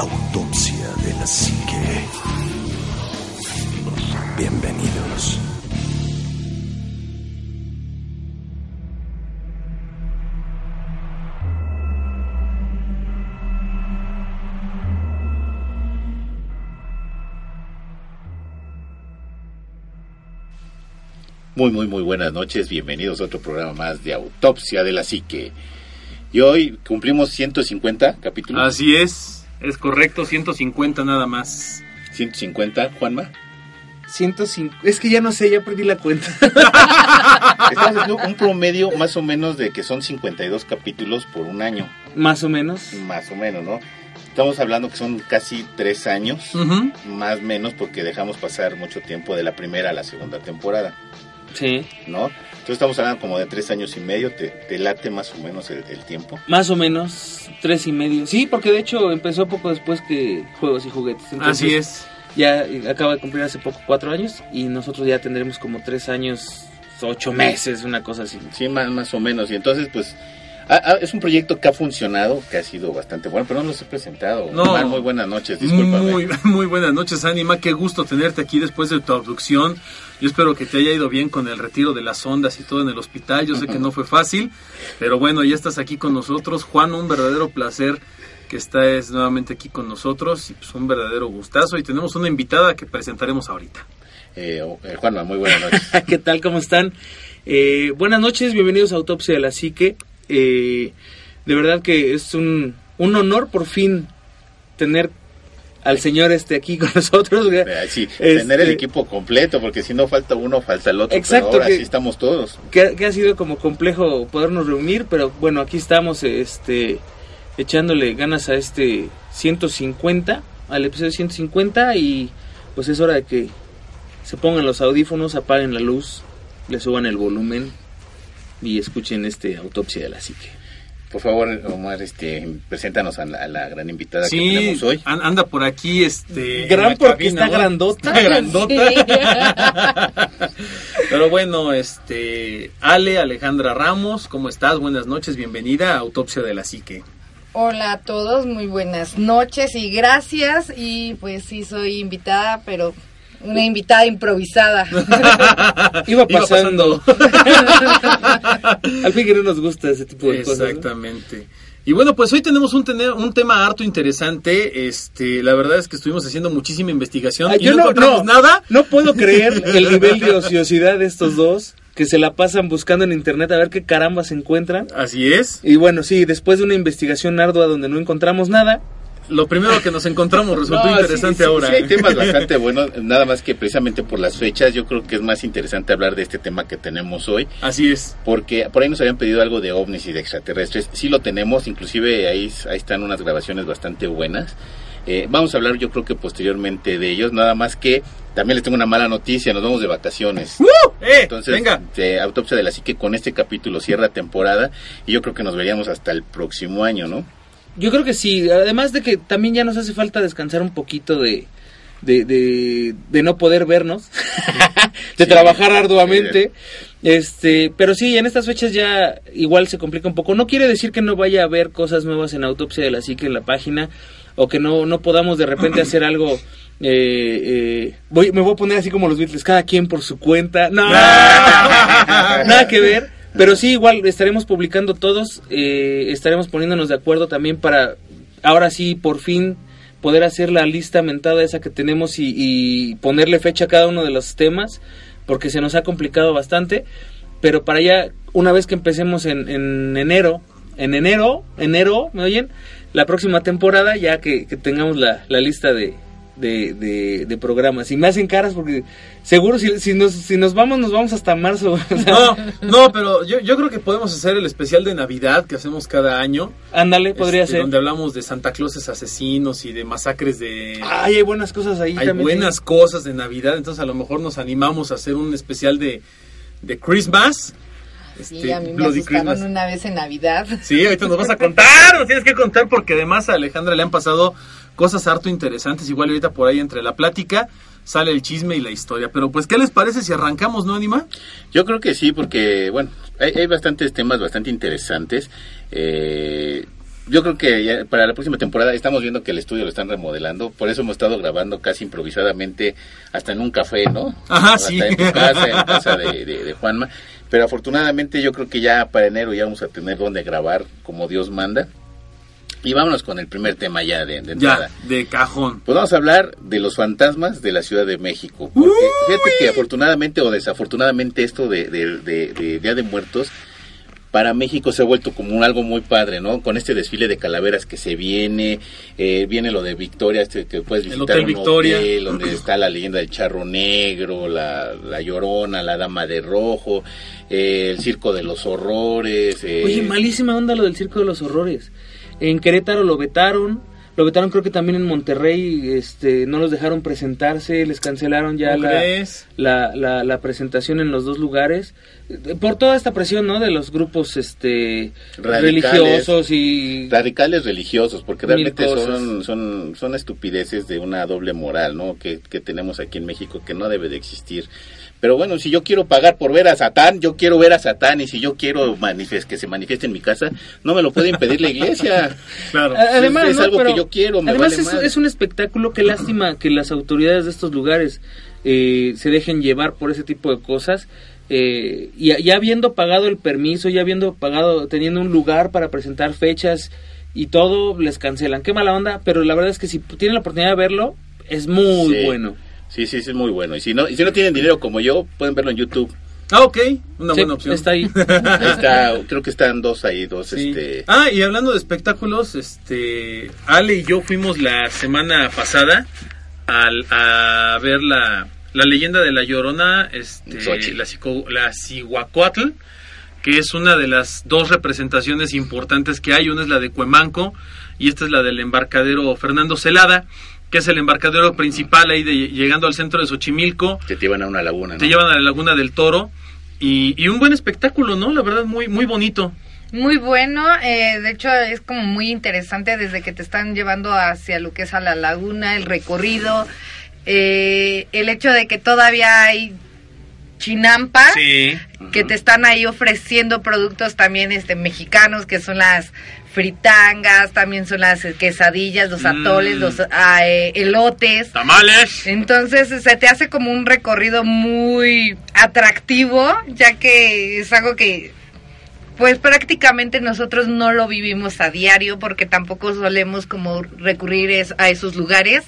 Autopsia de la Psique. Bienvenidos. Muy, muy, muy buenas noches. Bienvenidos a otro programa más de Autopsia de la Psique. Y hoy cumplimos 150 capítulos. Así es, es correcto, 150 nada más. 150, Juanma. 105. Es que ya no sé, ya perdí la cuenta. Estamos haciendo un promedio más o menos de que son 52 capítulos por un año. Más o menos. Más o menos, ¿no? Estamos hablando que son casi tres años, más o menos porque dejamos pasar mucho tiempo de la primera a la segunda temporada, Sí. ¿no? Entonces estamos hablando como de tres años y medio, te, te late más o menos el, el tiempo. Más o menos, tres y medio. Sí, porque de hecho empezó poco después que Juegos y Juguetes. Entonces, Así es. Ya acaba de cumplir hace poco cuatro años y nosotros ya tendremos como tres años, ocho meses, una cosa así. Sí, más, más o menos. Y entonces, pues, ah, ah, es un proyecto que ha funcionado, que ha sido bastante bueno, pero no los he presentado. No. Omar, muy buenas noches, discúlpame. Muy, muy buenas noches, Anima. Qué gusto tenerte aquí después de tu abducción. Yo espero que te haya ido bien con el retiro de las ondas y todo en el hospital. Yo sé que no fue fácil, pero bueno, ya estás aquí con nosotros. Juan, un verdadero placer que estés nuevamente aquí con nosotros y pues un verdadero gustazo. Y tenemos una invitada que presentaremos ahorita. Eh, eh, Juanma, muy buenas noches. ¿Qué tal? ¿Cómo están? Eh, buenas noches, bienvenidos a Autopsia de la Psique. Eh, de verdad que es un, un honor por fin tener al señor este aquí con nosotros. Eh, sí, Este, tener el equipo completo, porque si no falta uno, falta el otro. Exacto, pero ahora que- sí estamos todos. que, que ha sido como complejo podernos reunir, pero bueno, aquí estamos este echándole ganas a este 150, al episodio 150 y pues es hora de que se pongan los audífonos, apaguen la luz, le suban el volumen y escuchen este autopsia de la psique. Por favor, Omar, este, preséntanos a la, a la gran invitada que tenemos hoy. an- anda por aquí, este. Gran porque cabina, está ¿no? grandota. Está grandota. Pero bueno, este. Ale, Alejandra Ramos, ¿cómo estás? Buenas noches, bienvenida a Autopsia de la Psique. Hola a todos, muy buenas noches y gracias. Y pues sí, soy invitada, pero una invitada improvisada. Iba Iba pasando. Al fin que no nos gusta ese tipo de cosas. ¿no? Exactamente. Y bueno, pues hoy tenemos un, tene- un tema harto interesante. Este, la verdad es que estuvimos haciendo muchísima investigación Ah, y no, encontramos nada. No puedo creer el nivel de ociosidad de estos dos que se la pasan buscando en internet a ver qué caramba se encuentran. Así es. Y bueno, sí, después de una investigación ardua donde no encontramos nada, Lo primero que nos encontramos resultó No, interesante sí, sí, ahora. sí, hay temas bastante buenos, nada más que precisamente por las fechas, yo creo que es más interesante hablar de este tema que tenemos hoy. Así es. Porque por ahí nos habían pedido algo de ovnis y de extraterrestres. Sí lo tenemos, inclusive ahí, ahí están unas grabaciones bastante buenas. Eh, vamos a hablar yo creo que posteriormente de ellos, nada más que también les tengo una mala noticia, nos vamos de vacaciones. ¡Eh! Entonces, venga. de Autopsia de la Psique con este capítulo cierra temporada y yo creo que nos veríamos hasta el próximo año, ¿no? Yo creo que sí. Además de que también ya nos hace falta descansar un poquito de, de, de, de no poder vernos, de Sí, trabajar arduamente. Este, pero sí, en estas fechas ya igual se complica un poco. No quiere decir que no vaya a haber cosas nuevas en Autopsia de la Psique en la página o que no, no podamos de repente hacer algo. Eh, eh, voy, me voy a poner así como los Beatles, cada quien por su cuenta. No, nada que ver. Pero sí, igual estaremos publicando todos, eh, estaremos poniéndonos de acuerdo también para, ahora sí, por fin poder hacer la lista mentada esa que tenemos y, ponerle fecha a cada uno de los temas, porque se nos ha complicado bastante. Pero para ya, una vez que empecemos en, en enero, en enero, enero, ¿me oyen? La próxima temporada, ya que, que tengamos la, la lista de, de, de, de programas. Y me hacen caras porque seguro si, si, nos, si nos vamos, nos vamos hasta marzo. sea, No, no, pero yo, yo creo que podemos hacer el especial de Navidad que hacemos cada año. Ándale, podría este, ser. Donde hablamos de Santa Clauses asesinos y de masacres de... Ay, hay buenas cosas ahí Hay también. buenas sí. cosas de Navidad, entonces a lo mejor nos animamos a hacer un especial de, de Christmas. Sí, Este, a mí me Bloody asustaron Christmas. una vez en Navidad. Sí, ahorita nos vas a contar, nos tienes que contar porque además a Alejandra le han pasado cosas harto interesantes, igual ahorita por ahí entre la plática sale el chisme y la historia. Pero pues, ¿qué les parece si arrancamos, no, Anima? Yo creo que sí, porque, bueno, hay, hay bastantes temas bastante interesantes. Eh, yo creo que ya para la próxima temporada estamos viendo que el estudio lo están remodelando, por eso hemos estado grabando casi improvisadamente hasta en un café, ¿no? Ajá, Hasta sí. en tu casa, en casa de, de- de Juanma. Pero afortunadamente yo creo que ya para enero ya vamos a tener donde grabar como Dios manda. Y vámonos con el primer tema ya de, de entrada. Ya, de cajón. Pues vamos a hablar de los fantasmas de la Ciudad de México. Porque fíjate que afortunadamente o desafortunadamente esto de, de- de- de Día de Muertos para México se ha vuelto como un algo muy padre, ¿no? Con este desfile de calaveras que se viene, eh, viene lo de Victoria, este que puedes El visitar Hotel un Victoria. hotel donde está la leyenda del charro negro, la, la llorona, la dama de rojo, eh, el circo de los horrores. eh, Oye, malísima onda lo del Circo de los Horrores. En Querétaro lo vetaron. Lo vetaron creo que también en Monterrey. Este, no los dejaron presentarse. Les cancelaron ya ¿Cómo la, la, la, la presentación en los dos lugares. Eh, Por toda esta presión, ¿no? De los grupos este Radicales. religiosos y... radicales religiosos, porque realmente son, son, son estupideces de una doble moral, ¿no? Que, que tenemos aquí en México que no debe de existir. Pero bueno, si yo quiero pagar por ver a Satán, yo quiero ver a Satán y si yo quiero que se manifieste en mi casa, no me lo puede impedir la iglesia. Claro. Además, es ¿no? algo Pero que yo quiero, me además vale es, es un espectáculo, qué lástima que las autoridades de estos lugares eh, se dejen llevar por ese tipo de cosas. eh, y ya habiendo pagado el permiso, ya habiendo pagado, teniendo un lugar para presentar fechas y todo, les cancelan. Qué mala onda, pero la verdad es que si tienen la oportunidad de verlo, es muy Sí. bueno. Sí, sí, sí, es muy bueno. Y si no, y si no tienen dinero como yo, pueden verlo en YouTube. Ah, ok, una Sí, buena opción. Está ahí. Está, creo que están dos ahí, dos, Sí. este... Ah, y hablando de espectáculos, este, Ale y yo fuimos la semana pasada al, a ver la, la leyenda de la Llorona, este, la, la Cihuacuatl, que es una de las dos representaciones importantes que hay. Una es la de Cuemanco y esta es la del embarcadero Fernando Celada, que es el embarcadero principal ahí de, llegando al centro de Xochimilco que te llevan a una laguna, ¿no? te llevan a la Laguna del Toro y, y un buen espectáculo, ¿no? La verdad, muy, muy bonito. Muy bueno, eh, de hecho es como muy interesante desde que te están llevando hacia lo que es a la laguna, el recorrido, eh, el hecho de que todavía hay chinampa, Sí. que te están ahí ofreciendo productos también este mexicanos, que son las fritangas, también son las quesadillas, los Mm. atoles, los ah, eh, elotes. Tamales. Entonces se te hace como un recorrido muy atractivo, ya que es algo que pues prácticamente nosotros no lo vivimos a diario porque tampoco solemos como recurrir es- a esos lugares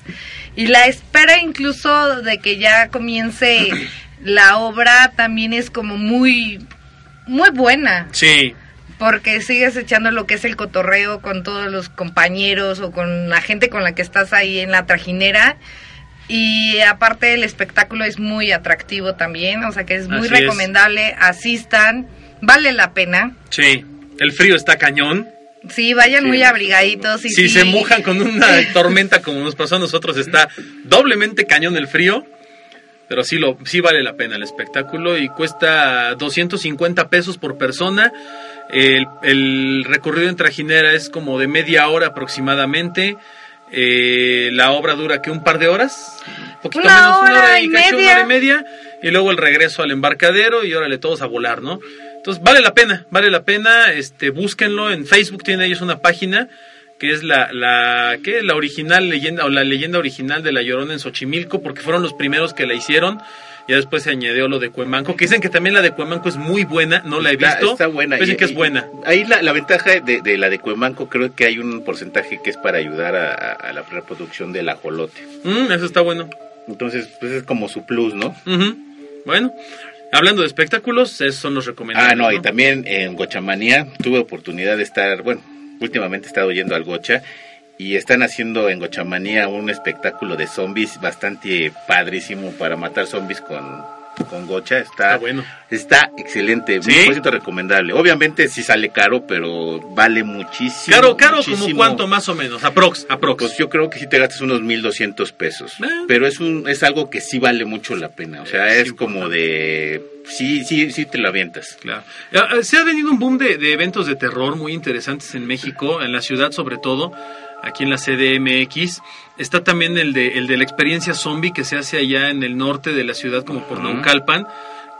y la espera incluso de que ya comience la obra también es como muy muy buena Sí. Porque sigues echando lo que es el cotorreo con todos los compañeros o con la gente con la que estás ahí en la trajinera. Y aparte el espectáculo es muy atractivo también, o sea que es muy Así es. recomendable, asistan, vale la pena. Sí. El frío está cañón. Sí, vayan Sí. muy abrigaditos y si sí, se mojan con una tormenta como nos pasó a nosotros, está doblemente cañón el frío. Pero sí, lo, sí vale la pena el espectáculo y cuesta 250 pesos por persona. El, el recorrido en trajinera es como de media hora aproximadamente. Eh, la obra dura que un par de horas, poquito Una menos, una hora hora y cacho, una media. hora y media, y luego el regreso al embarcadero y órale todos a volar, ¿no? Entonces vale la pena, vale la pena, este, búsquenlo en Facebook, tienen ellos una página que es la, la, ¿qué? la original leyenda o la leyenda original de la Llorona en Xochimilco, porque fueron los primeros que la hicieron. Ya después se añadió lo de Cuemanco, que dicen que también la de Cuemanco es muy buena, no la he Está- visto. Está, buena. Dicen Y- que es buena. Ahí la, la ventaja de, de la de Cuemanco, creo que hay un porcentaje que es para ayudar a, la reproducción del ajolote. Mm, eso está bueno. Entonces, pues es como su plus, ¿no? Ujú. Bueno, hablando de espectáculos, esos son los recomendados. Ah, no, y también en Gochamanía tuve oportunidad de estar, bueno, últimamente he estado yendo al Gocha y están haciendo en Gochamanía un espectáculo de zombies bastante padrísimo para matar zombies con, con Gocha. Está, bueno. está excelente, ¿Sí? 100% recomendable. Obviamente sí sale caro, pero vale muchísimo. Caro, caro, como cuánto más o menos, aprox, aprox. Pues yo creo que sí te gastas unos 1200 pesos. Ah. Pero es un es algo que sí vale mucho la pena. O sea, Es es como de. Sí, sí, sí te lo avientas. Claro. Ah, Se ha venido un boom de, de eventos de terror muy interesantes en México, en la ciudad sobre todo, aquí en la CDMX. Está también el de, el de la experiencia zombie que se hace allá en el norte de la ciudad, como por Ujú. Naucalpan,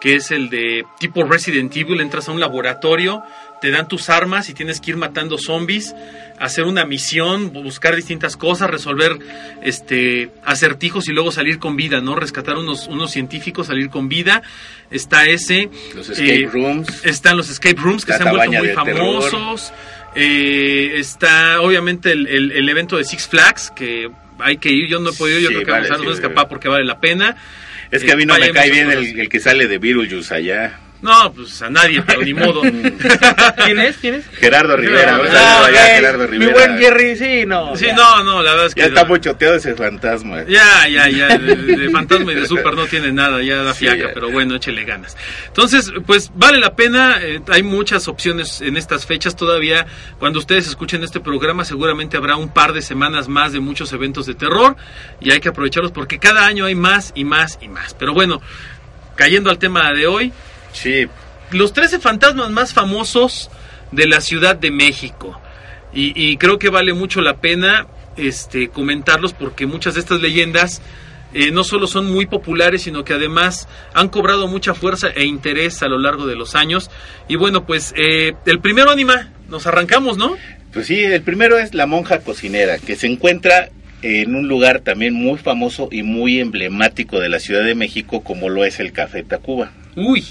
que es el de tipo Resident Evil. Entras a un laboratorio, te dan tus armas y tienes que ir matando zombies, hacer una misión, buscar distintas cosas, resolver este acertijos y luego salir con vida, ¿no? Rescatar unos, unos científicos, salir con vida. Está ese. Los escape Eh, rooms. están los escape rooms que se han vuelto muy terror. Eh, está obviamente el, el- el evento de Six Flags, que hay que ir. Yo no he podido, yo Sí, creo que vale, vamos a sí, escapar porque vale la pena. Es que a mí no Eh, me cae bien el que sale de Beetlejuice allá. No, pues a nadie, pero ni modo. ¿Quién es? ¿Quién es? Gerardo Rivera. ok. Gerardo Mi Rivera. buen Jerry, sí, no. Sí, ya. no, no, la verdad es que. Ya está muy choteado ese fantasma. Ya, ya, ya, de, de fantasma y de super no tiene nada, ya da Sí, fiaca, ya. pero bueno, échele ganas. Entonces, pues vale la pena, eh, hay muchas opciones en estas fechas todavía. Cuando ustedes escuchen este programa, seguramente habrá un par de semanas más de muchos eventos de terror y hay que aprovecharlos porque cada año hay más y más y más. Pero bueno, cayendo al tema de hoy, Sí, los 13 fantasmas más famosos de la Ciudad de México. Y, y creo que vale mucho la pena este, comentarlos porque muchas de estas leyendas eh, no solo son muy populares, sino que además han cobrado mucha fuerza e interés a lo largo de los años. Y bueno, pues eh, el primero, Anima, nos arrancamos, ¿no? Pues sí, el primero es la monja cocinera, que se encuentra en un lugar también muy famoso y muy emblemático de la Ciudad de México, como lo es el Café Tacuba. Uy,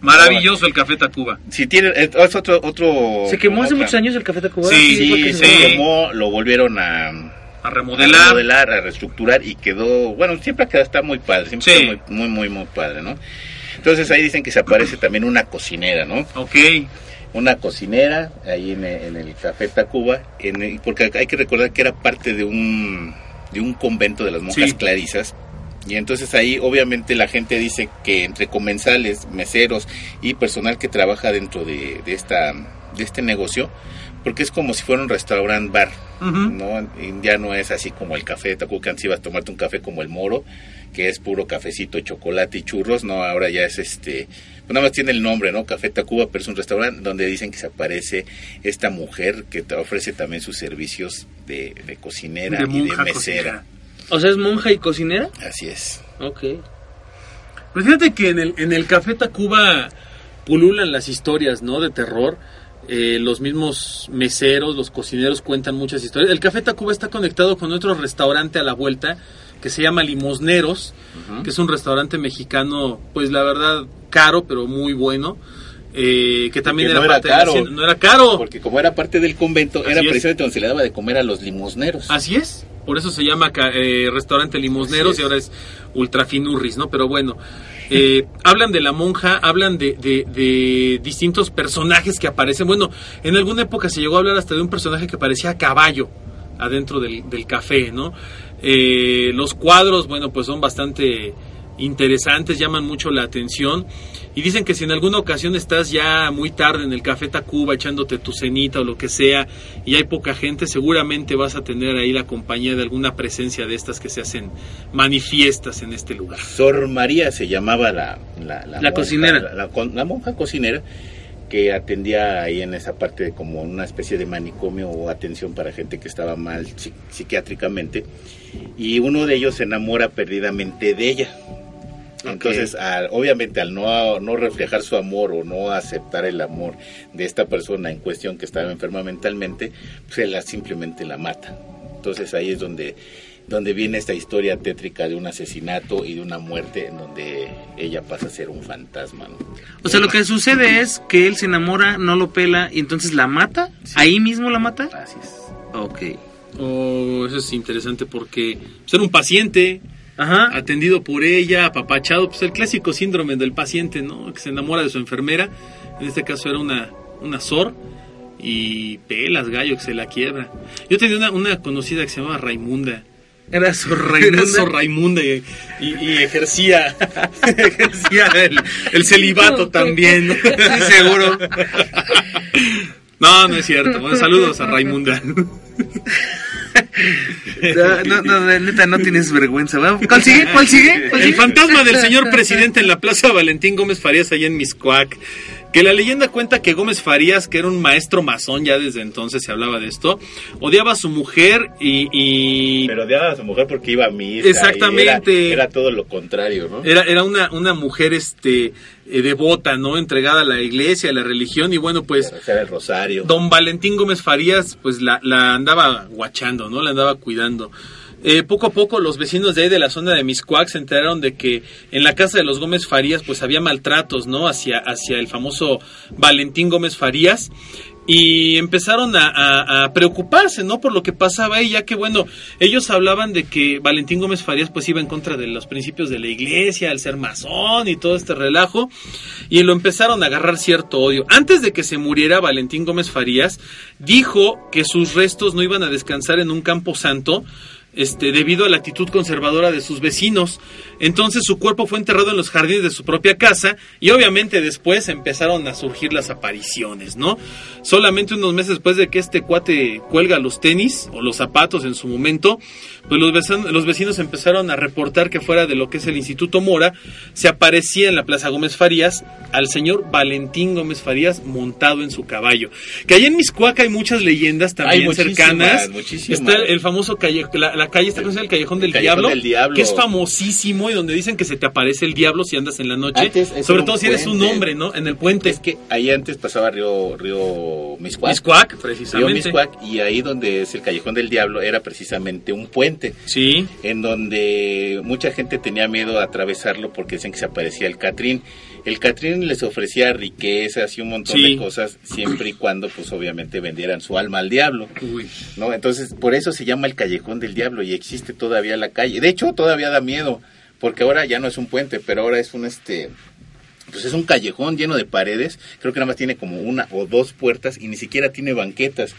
maravilloso el Café Tacuba. Si tiene, es es otro, otro. ¿Se quemó hace otra- muchos años el Café Tacuba? Sí, que Sí, se se sí. quemó, lo volvieron a, A a remodelar. remodelar, a reestructurar y quedó, bueno, siempre queda, está muy padre, siempre Sí. está muy, muy, muy, muy padre, ¿no? Entonces ahí dicen que se aparece también una cocinera, ¿no? Ok, una cocinera ahí en el, en el Café Tacuba, en el- porque hay que recordar que era parte de un, de un convento de las monjas Sí. clarisas. Y entonces ahí obviamente la gente dice que entre comensales, meseros y personal que trabaja dentro de, de esta, de este negocio, porque es como si fuera un restaurant bar. ¿no? Ya no es así como el café de Tacuba, que antes ibas a tomarte un café como el moro, que es puro cafecito, chocolate y churros, no, ahora ya es este, pues nada más tiene el nombre, ¿no? Café Tacuba, pero es un restaurante donde dicen que se aparece esta mujer que te ofrece también sus servicios de, de cocinera de y de mesera. O sea, es monja y cocinera. Así es. Ok. Pues fíjate que en el, en el Café Tacuba pululan las historias, ¿no? De terror. Eh, los mismos meseros, los cocineros cuentan muchas historias. El Café Tacuba está conectado con otro restaurante a la vuelta que se llama Limosneros, que es un restaurante mexicano, pues la verdad, caro, pero muy bueno. Eh, que también era, no era parte de la caro. No era caro. Porque como era parte del convento, Así era es. precisamente donde se le daba de comer a los limosneros. Así es, por eso se llama eh, restaurante Limosneros y ahora es Ultrafinurris, ¿no? Pero bueno, eh, hablan de la monja, hablan de, de- de distintos personajes que aparecen. Bueno, en alguna época se llegó a hablar hasta de un personaje que parecía a caballo adentro del, del café, ¿no? Los cuadros, bueno, pues son bastante interesantes, llaman mucho la atención y dicen que si en alguna ocasión estás ya muy tarde en el café Tacuba echándote tu cenita o lo que sea y hay poca gente, seguramente vas a tener ahí la compañía de alguna presencia de estas que se hacen manifiestas en este lugar. Sor María se llamaba la, La cocinera. La, la con- la monja cocinera que atendía ahí en esa parte de como una especie de manicomio o atención para gente que estaba mal psi- psiquiátricamente y uno de ellos se enamora perdidamente de ella. Entonces, al- obviamente al no, no reflejar su amor o no aceptar el amor de esta persona en cuestión que estaba enferma mentalmente, pues él la, simplemente la mata. Entonces ahí es donde, donde viene esta historia tétrica de un asesinato y de una muerte en donde ella pasa a ser un fantasma. ¿no? O sea, lo que sucede es que él se enamora, no lo pela y entonces la mata. Ahí mismo la mata. Así es. Ok. Oh, eso es interesante porque ser un paciente Ajá. atendido por ella, apapachado, pues el clásico síndrome del paciente, ¿no? Que se enamora de su enfermera, en este caso era una, una SOR, y, pelas gallo que se la quiebra. Yo tenía una, una conocida que se llamaba Raimunda. Era su Raimunda, Raimunda y, y- y ejercía, ejercía el, el celibato también. Seguro. No, no es cierto. Bueno, saludos a Raimunda. No, no, no, neta, no tienes vergüenza. ¿Cuál sigue? ¿Cuál sigue? ¿Cuál El sigue? fantasma del señor presidente en la Plaza Valentín Gómez Farías, allá en Miscuac. Que la leyenda cuenta que Gómez Farías, que era un maestro masón, ya desde entonces se hablaba de esto, odiaba a su mujer y, y Pero odiaba a su mujer porque iba a misa. y Exactamente. Era, era todo lo contrario, ¿no? era, era una, una mujer este eh, devota, ¿no? Entregada a la iglesia, a la religión, y bueno, pues el rosario. don Valentín Gómez Farías, pues la, la andaba guachando, ¿no? La andaba cuidando. Eh, poco a poco los vecinos de ahí de la zona de Miscuac se enteraron de que en la casa de los Gómez Farías pues había maltratos, ¿no? Hacia, hacia el famoso Valentín Gómez Farías y empezaron a, preocuparse, ¿no? Por lo que pasaba ahí, ya que bueno, ellos hablaban de que Valentín Gómez Farías pues iba en contra de los principios de la iglesia, al ser masón y todo este relajo, y lo empezaron a agarrar cierto odio. Antes de que se muriera Valentín Gómez Farías, dijo que sus restos no iban a descansar en un campo santo, este, debido a la actitud conservadora de sus vecinos. Entonces su cuerpo fue enterrado en los jardines de su propia casa y obviamente después empezaron a surgir las apariciones, ¿no? Solamente unos meses después de que este cuate cuelga los tenis o los zapatos en su momento, pues los vecinos, los vecinos empezaron a reportar que fuera de lo que es el Instituto Mora, se aparecía en la Plaza Gómez Farías al señor Valentín Gómez Farías montado en su caballo. Que allá en Miscuac hay muchas leyendas también Hay muchísimas, cercanas. muchísimas. Está el famoso calle, la, la calle está conocida el Callejón del Callejón Diablo, del Diablo. que es famosísimo y donde dicen que se te aparece el diablo si andas en la noche, Antes sobre todo si eres un hombre, ¿no? En el puente. Es que ahí antes pasaba Río, Río Miscuac. Miscuac, Río precisamente. Miscuac, y ahí donde es el Callejón del Diablo era precisamente un puente. Sí. en donde mucha gente tenía miedo a atravesarlo porque decían que se aparecía el Catrín. El Catrín les ofrecía riquezas y un montón Sí. de cosas siempre y cuando pues obviamente vendieran su alma al diablo, Uy. ¿no? Entonces, por eso se llama el Callejón del Diablo y existe todavía la calle. De hecho, todavía da miedo, porque ahora ya no es un puente, pero ahora es un este pues es un callejón lleno de paredes, creo que nada más tiene como una o dos puertas y ni siquiera tiene banquetas,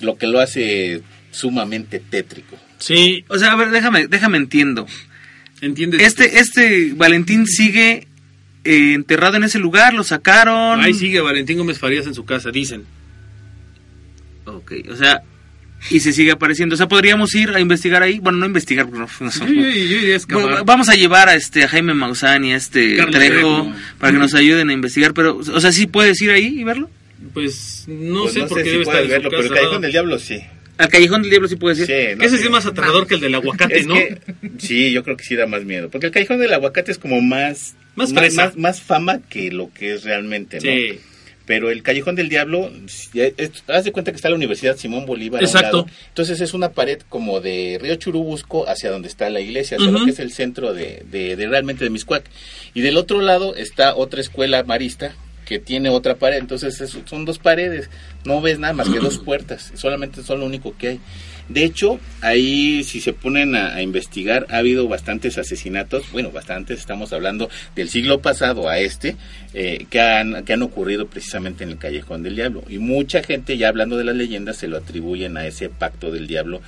lo que lo hace sumamente tétrico. Sí, O sea, a ver, déjame, déjame entiendo. ¿entiendes? Este, este Valentín sigue eh, enterrado en ese lugar, lo sacaron. Ahí sigue Valentín Gómez Farías en su casa, dicen. Ok, o sea, y se sigue apareciendo. O sea, podríamos ir a investigar ahí. Bueno, no investigar, porque no, no Yo, somos- yo- yo iría a excavar. Bueno, vamos a llevar a este a Jaime Maussan y a este Carlos Trejo para que nos ayuden a investigar, pero o sea, sí puedes ir ahí y verlo. Pues no Pues sé no por sé qué si debe estar en verlo, pero el casa. Callejón del Diablo sí. Al Callejón del Diablo sí puedes ir. Sí, no ese sí es más aterrador que el del aguacate, ¿no? que, sí, yo creo que sí da más miedo. Porque el Callejón del Aguacate es como más... Más más, más fama que lo que es realmente, ¿no? Sí. Pero el Callejón del Diablo, haz de cuenta que está la Universidad Simón Bolívar. a un Exacto. lado. Entonces es una pared como de Río Churubusco hacia donde está la iglesia, solo Ujú. que es el centro de, de- de realmente de Miscuac. Y del otro lado está otra escuela marista que tiene otra pared. Entonces es- son dos paredes, no ves nada más que dos puertas, solamente son lo único que hay. De hecho, ahí si se ponen a, a investigar, ha habido bastantes asesinatos, bueno, bastantes, estamos hablando del siglo pasado a este, eh, que, han, que han ocurrido precisamente en el Callejón del Diablo. Y mucha gente, ya hablando de las leyendas, se lo atribuyen a ese pacto del diablo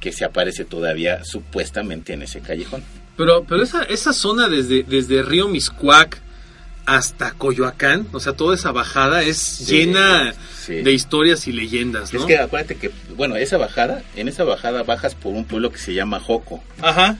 que se aparece todavía supuestamente en ese callejón. Pero, pero esa, esa zona desde, desde Río Miscuac hasta Coyoacán, o sea, toda esa bajada es llena sí. de historias y leyendas, ¿no? Es que acuérdate que, bueno, esa bajada, en esa bajada bajas por un pueblo que se llama Joco. Ajá,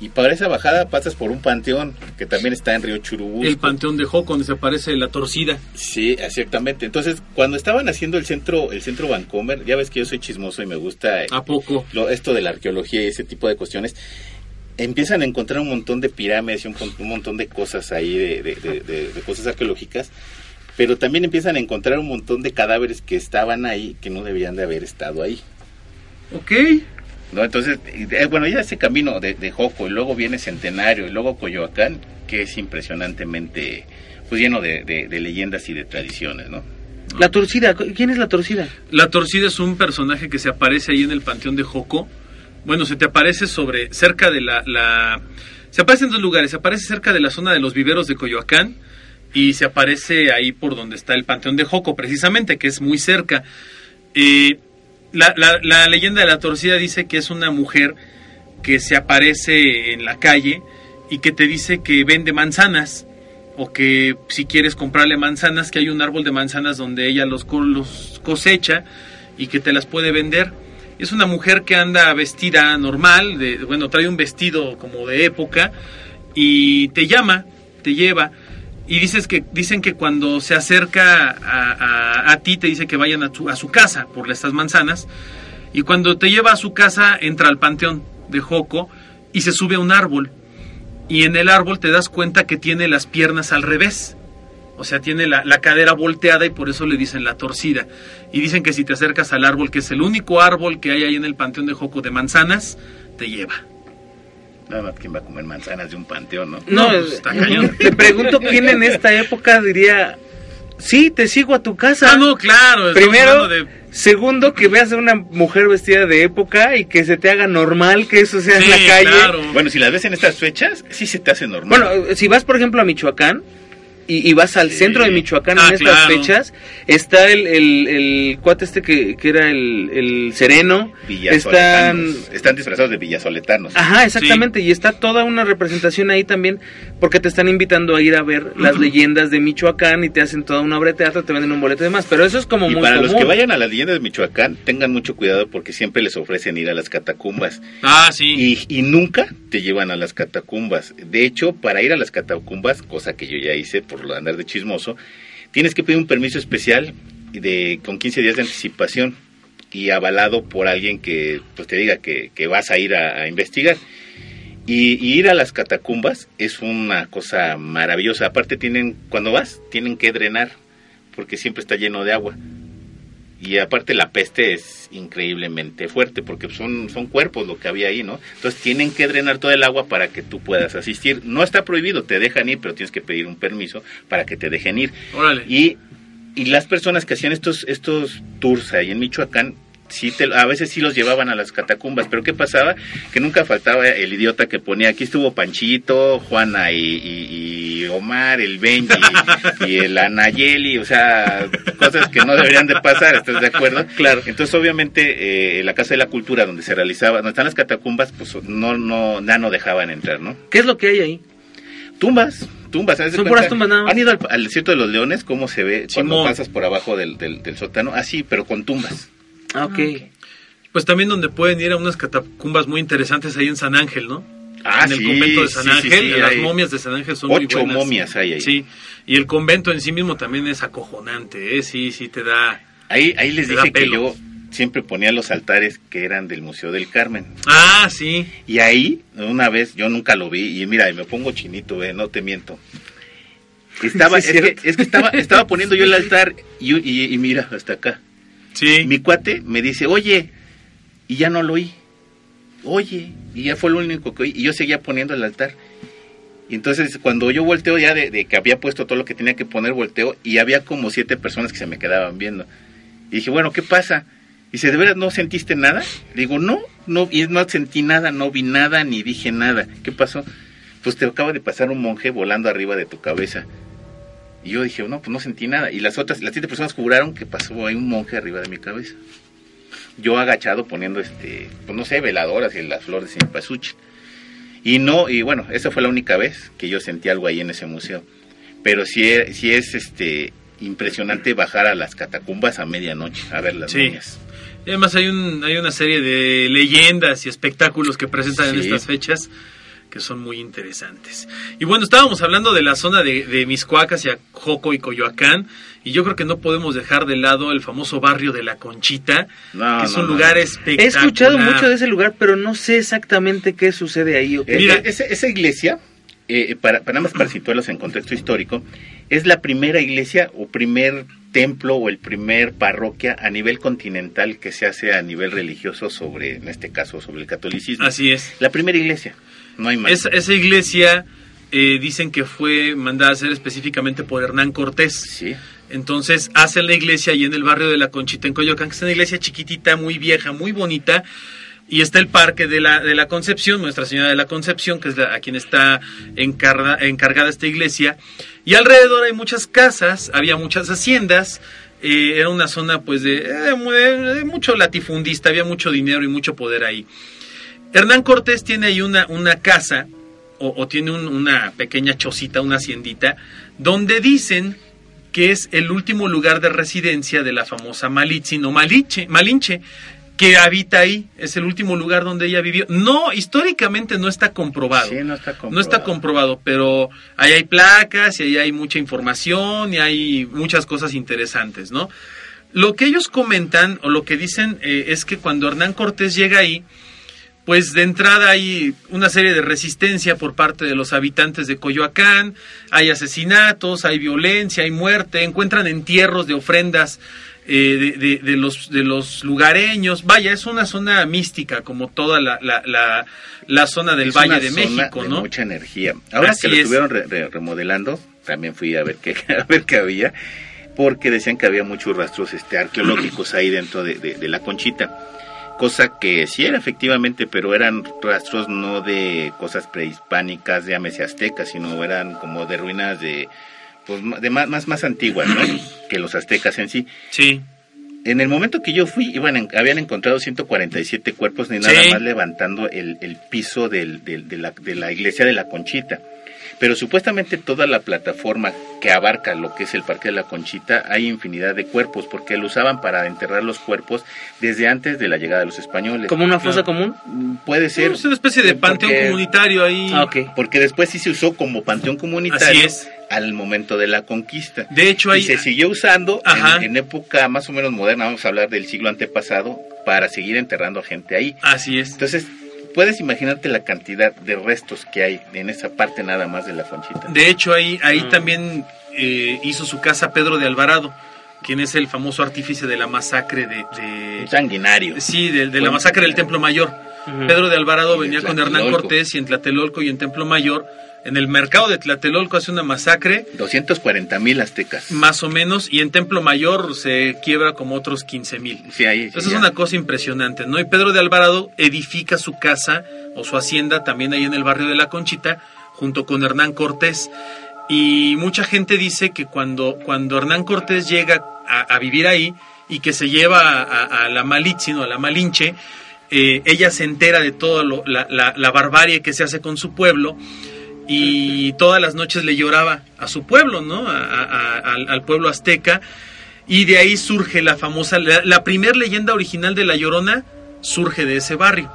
Y para esa bajada pasas por un panteón que también está en Río Churubusco. el Panteón de Joco, donde se aparece la torcida. Sí, exactamente. Entonces, cuando estaban haciendo el centro, el centro Vancomer, ya ves que yo soy chismoso y me gusta eh, ¿A poco? lo- esto de la arqueología y ese tipo de cuestiones. Empiezan a encontrar un montón de pirámides y un, montón de cosas ahí, de, de- de- de- de cosas arqueológicas, pero también empiezan a encontrar un montón de cadáveres que estaban ahí, que no debían de haber estado ahí. Ok. ¿no? Entonces, eh, bueno, ya ese camino de, de Joco y luego viene Centenario y luego Coyoacán, que es impresionantemente pues lleno de, de- de leyendas y de tradiciones, ¿no? La torcida, ¿quién es la torcida? La torcida es un personaje que se aparece ahí en el Panteón de Joco. Bueno, se te aparece sobre, cerca de la. Se aparece en dos lugares. Se aparece cerca de la zona de los viveros de Coyoacán y se aparece ahí por donde está el Panteón de Joco, precisamente, que es muy cerca. Eh, la, leyenda de la torcida dice que es una mujer que se aparece en la calle y que te dice que vende manzanas o que si quieres comprarle manzanas, que hay un árbol de manzanas donde ella los, los cosecha y que te las puede vender. Es una mujer que anda vestida normal, de, bueno, trae un vestido como de época y te llama, te lleva y dices que dicen que cuando se acerca a, a- a ti te dice que vayan a, tu- a su casa por estas manzanas y cuando te lleva a su casa entra al panteón de Joco y se sube a un árbol y en el árbol te das cuenta que tiene las piernas al revés. O sea, tiene la, la cadera volteada y por eso le dicen la torcida. Y dicen que si te acercas al árbol, que es el único árbol que hay ahí en el panteón de Joco de manzanas, te lleva. Nada más quién va a comer manzanas de un panteón, ¿no? No, pues, está cañón. te pregunto quién en esta época diría, sí, te sigo a tu casa. Ah, no, claro. Primero, de- segundo, que veas a una mujer vestida de época y que se te haga normal que eso sea en la calle. claro. Bueno, si las ves en estas fechas, sí se te hace normal. Bueno, si vas, por ejemplo, a Michoacán y, y vas al Sí. centro de Michoacán Ah, en estas claro. fechas, está el, el, el cuate este que, que era el, el sereno. Están... Villasoletanos. Están disfrazados de villasoletanos. Ajá, exactamente, y está toda una representación ahí también, porque te están invitando a ir a ver las leyendas de Michoacán y te hacen toda una obra de teatro, te venden un boleto de más, pero eso es como y muy para común. los que vayan a las leyendas de Michoacán, tengan mucho cuidado porque siempre les ofrecen ir a las catacumbas. Ah, sí. Y, y nunca te llevan a las catacumbas. De hecho, para ir a las catacumbas, cosa que yo ya hice por de andar de chismoso, tienes que pedir un permiso especial de con 15 días de anticipación y avalado por alguien que pues, te diga que, que vas a ir a, a investigar. Y, y ir a las catacumbas es una cosa maravillosa. Aparte tienen, cuando vas, tienen que drenar porque siempre está lleno de agua. Y aparte la peste es increíblemente fuerte porque son, son cuerpos lo que había ahí, ¿no? Entonces tienen que drenar todo el agua para que tú puedas asistir. No está prohibido, te dejan ir, pero tienes que pedir un permiso para que te dejen ir. Órale. Y, y las personas que hacían estos, estos tours ahí en Michoacán, sí te- a veces sí los llevaban a las catacumbas, pero ¿qué pasaba? Que nunca faltaba el idiota que ponía, aquí estuvo Panchito, Juana y, y- y Omar, el Benji y el Anayeli, o sea, cosas que no deberían de pasar, ¿estás de acuerdo? Claro. Entonces, obviamente, eh, la Casa de la Cultura, donde se realizaba, donde están las catacumbas, pues no, no, ya no dejaban entrar, ¿no? ¿Qué es lo que hay ahí? Tumbas, tumbas. ¿haz de Son puras tumbas nada más. ¿Han ido al, al desierto de los leones? ¿Cómo se ve cuando Simón. pasas por abajo del, del, del sótano? Así, pero con tumbas. Ah, ok. Pues también donde pueden ir a unas catacumbas muy interesantes ahí en San Ángel, ¿no? Ah, en el sí, convento de San sí, Ángel, sí, las momias de San Ángel son muy Ocho buenas. momias hay ahí. Sí, y el convento en sí mismo también es acojonante, ¿eh? Sí, sí te da... Ahí, ahí les dije que yo siempre ponía los altares que eran del Museo del Carmen. Ah, sí. Y ahí, una vez, yo nunca lo vi, y mira, y me pongo chinito, eh, no te miento. Estaba, es, es que, cierto. es que estaba, estaba poniendo yo el altar y, y- y mira, hasta acá. Sí. Mi cuate me dice, oye, y ya no lo oí. Oye, y ya fue lo único que oí. Y yo seguía poniendo el altar. Y entonces cuando yo volteo ya de, que había puesto todo lo que tenía que poner, volteo y había como siete personas que se me quedaban viendo. Y dije, bueno, ¿qué pasa? Y dice, ¿de veras no sentiste nada? Digo, no, no, y no sentí nada, no vi nada, ni dije nada. ¿Qué pasó? Pues te acaba de pasar un monje volando arriba de tu cabeza. Y yo dije, no, pues no sentí nada. Y las otras, las siete personas juraron que pasó ahí un monje arriba de mi cabeza. Yo agachado poniendo, este, pues no sé, veladoras y las flores de cempasúchil. Y no, y bueno, esa fue la única vez que yo sentí algo ahí en ese museo. Pero sí, es- sí es, este, impresionante bajar a las catacumbas a medianoche a ver las Sí. momias. Y además hay, un, hay una serie de leyendas y espectáculos que presentan en estas fechas que son muy interesantes. Y bueno, estábamos hablando de la zona de, de Miscuac hacia Joco y Coyoacán, y yo creo que no podemos dejar de lado el famoso barrio de La Conchita, No, que es no, un no, lugar espectacular. He escuchado mucho de ese lugar, pero no sé exactamente qué sucede ahí. ¿o qué? Eh, Mira. eh, esa, esa iglesia, eh, para, para nada más para situarlos en contexto histórico, es la primera iglesia o primer templo o el primer parroquia a nivel continental que se hace a nivel religioso sobre, en este caso, sobre el catolicismo. Así es. La primera iglesia, no hay más. Esa, esa iglesia eh, dicen que fue mandada a hacer específicamente por Hernán Cortés. Sí. Entonces hacen la iglesia ahí en el barrio de La Conchita, en Coyoacán, que es una iglesia chiquitita, muy vieja, muy bonita. Y está el parque de la, de la Concepción, Nuestra Señora de la Concepción, que es la- a quien está encarga- encargada esta iglesia. Y alrededor hay muchas casas, había muchas haciendas eh, era una zona pues de, eh, mu- de mucho latifundista, había mucho dinero y mucho poder ahí. Hernán Cortés tiene ahí una, una casa o, o tiene un- una pequeña chocita, una haciendita, donde dicen que es el último lugar de residencia de la famosa Malitzin o Maliche, Malinche, que habita ahí, es el último lugar donde ella vivió. No, históricamente no está comprobado. Sí, no está comprobado. No está comprobado, pero ahí hay placas y ahí hay mucha información y hay muchas cosas interesantes, ¿no? Lo que ellos comentan o lo que dicen eh, es que cuando Hernán Cortés llega ahí, pues de entrada hay una serie de resistencia por parte de los habitantes de Coyoacán, hay asesinatos, hay violencia, hay muerte, encuentran entierros de ofrendas eh, de, de- de los, de los lugareños. Vaya, es una zona mística, como toda la, la, la, la zona del Es Valle una de zona México, de ¿no? mucha energía. Ahora Así que lo es. estuvieron re- re- remodelando, también fui a ver qué, a ver qué había, porque decían que había muchos rastros este, arqueológicos ahí dentro de, de- de la conchita. Cosa que sí era efectivamente, pero eran rastros no de cosas prehispánicas, llámese aztecas, sino eran como de ruinas de, pues, de más, más, más antiguas, ¿no? que los aztecas en sí. Sí, En el momento que yo fui, iban en- habían encontrado 147 cuerpos, ni nada Sí. más levantando el, el piso del- del- de, la, de la iglesia de la Conchita. Pero supuestamente toda la plataforma que abarca lo que es el Parque de la Conchita, hay infinidad de cuerpos, porque lo usaban para enterrar los cuerpos desde antes de la llegada de los españoles. ¿Como una fosa Claro. común? Mm, Puede ser. es una especie de panteón porque- comunitario ahí. Ah. Porque después sí se usó como panteón comunitario Así es. al momento de la conquista. De hecho, y hay, se siguió usando en, en época más o menos moderna, vamos a hablar del siglo antepasado, para seguir enterrando a gente ahí. así es. Entonces, puedes imaginarte la cantidad de restos que hay en esa parte nada más de la conchita. De hecho, ahí, ahí Ah. también eh, hizo su casa Pedro de Alvarado, quien es el famoso artífice de la masacre de... sanguinario. sí, de, de la masacre del Templo Mayor. Pedro de Alvarado Y venía con Hernán. Cortés y en Tlatelolco y en Templo Mayor. En el mercado de Tlatelolco hace una masacre, 240 mil aztecas. más o menos, y en Templo Mayor se quiebra como otros 15 mil. Sí, ahí, sí, Esa es una cosa impresionante, ¿no? Y Pedro de Alvarado edifica su casa o su hacienda también ahí en el barrio de La Conchita, junto con Hernán Cortés. Y mucha gente dice que cuando, cuando Hernán Cortés llega a, a vivir ahí y que se lleva a, a- a la Malitzin o a la Malinche, eh, ella se entera de toda la, la- barbarie que se hace con su pueblo y todas las noches le lloraba a su pueblo, ¿no? Al pueblo azteca. Y de ahí surge la famosa, la, la primer leyenda original de La Llorona surge de ese barrio.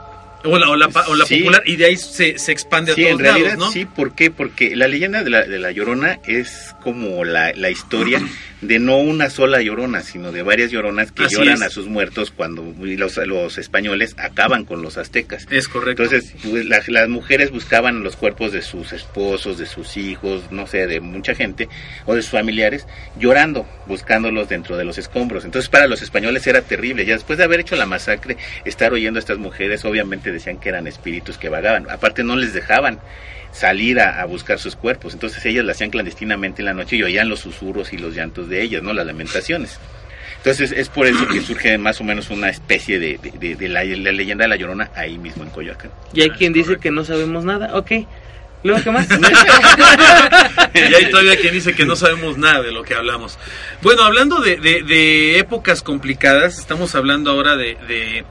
O la, o la, o la Sí. popular, y de ahí se, se expande Sí, a en todos realidad lados, ¿no? sí, ¿por qué? Porque la leyenda de la, de la Llorona es como la, la historia de no una sola Llorona, sino de varias Lloronas que Así lloran es. a sus muertos cuando los, los españoles acaban con los aztecas. Es correcto. Entonces, pues, las, las mujeres buscaban los cuerpos de sus esposos, de sus hijos, no sé, de mucha gente, o de sus familiares, llorando, buscándolos dentro de los escombros. Entonces, para los españoles era terrible. Ya después de haber hecho la masacre, estar oyendo a estas mujeres, obviamente decían que eran espíritus que vagaban. Aparte, no les dejaban salir a, a buscar sus cuerpos. Entonces, ellas lo hacían clandestinamente en la noche y oían los susurros y los llantos de ellas, ¿no? Las lamentaciones. Entonces es por eso que surge más o menos una especie de, de- de- de la, la leyenda de la Llorona ahí mismo en Coyoacán. Y hay Ah, quien dice correcto. que no sabemos nada. Ok. ¿Luego qué más? y hay todavía quien dice que no sabemos nada de lo que hablamos. Bueno, hablando de, de- de épocas complicadas, estamos hablando ahora de, de,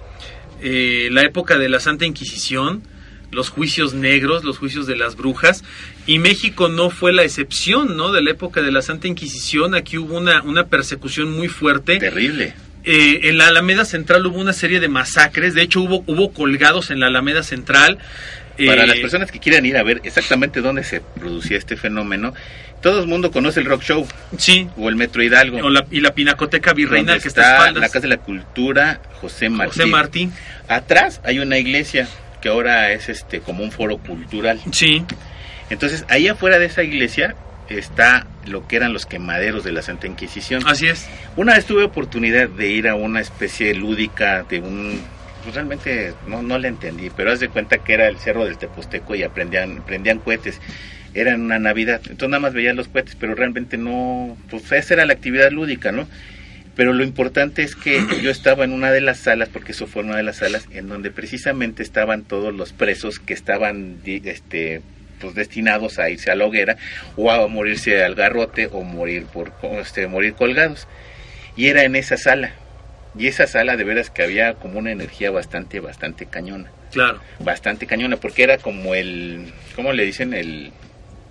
eh, la época de la Santa Inquisición, los juicios negros, los juicios de las brujas, y México no fue la excepción, ¿no? De la época de la Santa Inquisición, aquí hubo una, una persecución muy fuerte. Terrible. Eh, en la Alameda Central hubo una serie de masacres, de hecho hubo, hubo colgados en la Alameda Central. Para Eh, las personas que quieran ir a ver exactamente dónde se producía este fenómeno, todo el mundo conoce el Rock Show Sí, o el Metro Hidalgo. o la- y la Pinacoteca Virreinal que está está la Casa de la Cultura José Martí. José Martín. Atrás hay una iglesia que ahora es este como un foro cultural. Sí, Entonces, ahí afuera de esa iglesia está lo que eran los quemaderos de la Santa Inquisición. así es. Una vez tuve oportunidad de ir a una especie lúdica de un... pues realmente no, no le entendí, pero haz de cuenta que era el cerro del Teposteco y aprendían, prendían cohetes. Era en una Navidad, entonces nada más veía los cohetes, pero realmente no... Pues esa era la actividad lúdica, ¿no? Pero lo importante es que yo estaba en una de las salas, porque eso fue una de las salas, en donde precisamente estaban todos los presos que estaban este, pues, destinados a irse a la hoguera o a morirse al garrote o morir por este, morir colgados. y era en esa sala. Y esa sala de veras que había como una energía bastante, bastante cañona. Claro. Bastante cañona, porque era como el, ¿cómo le dicen? El,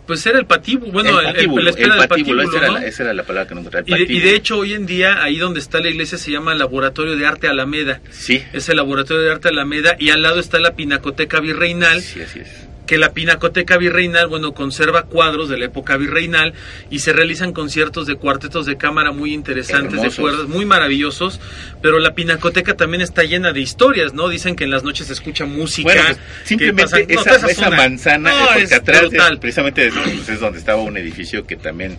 Pues era el patíbulo, bueno, el, el- patíbulo, el del patíbulo, patíbulo, esa, era la, esa era la palabra que no encontraba. el Y de, y de hecho hoy en día ahí donde está la iglesia se llama Laboratorio de Arte Alameda. Sí, Es el Laboratorio de Arte Alameda y al lado está la Pinacoteca Virreinal, sí, así es. Que la Pinacoteca Virreinal, bueno, conserva cuadros de la época virreinal y se realizan conciertos de cuartetos de cámara muy interesantes, Hermosos. de cuerdas, muy maravillosos, pero la Pinacoteca también está llena de historias, ¿no? Dicen que en las noches se escucha música. Bueno, pues, simplemente pasan- esa, manzana, No, eh, es atrás es, precisamente es, pues, es donde estaba un edificio que también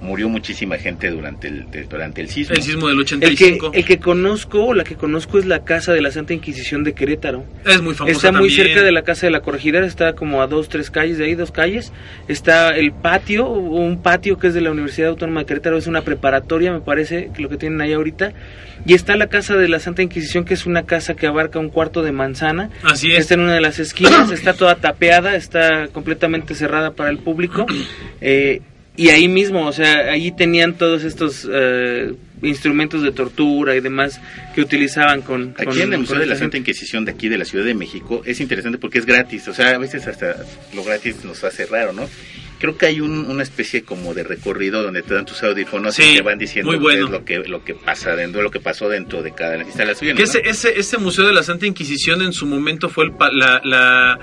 murió muchísima gente durante el, de- durante el sismo. El sismo del El que, 85. el que conozco, o la que conozco es la casa de la Santa Inquisición de Querétaro. es muy famosa Está muy también. cerca de la casa de la corregidora, está como a dos, tres calles de ahí, dos calles. Está el patio, un patio que es de la Universidad Autónoma de Querétaro, es una preparatoria, me parece, que lo que tienen ahí ahorita. Y está la casa de la Santa Inquisición, que es una casa que abarca un cuarto de manzana. Así es. Está en una de las esquinas, está toda tapeada, está completamente cerrada para el público. Eh, y ahí mismo, o sea, ahí tenían todos estos eh, instrumentos de tortura y demás que utilizaban con... Aquí con- en el Museo de la Santa. Inquisición de aquí de la Ciudad de México es interesante porque es gratis, o sea, a veces hasta lo gratis nos hace raro, ¿no? Creo que hay un- una especie como de recorrido donde te dan tus audífonos Sí, y te van diciendo muy bueno. lo que lo que pasa dentro, lo que pasó dentro de cada instalación. ¿no? ese, ese, ese Museo de la Santa Inquisición en su momento fue el pa- la, la,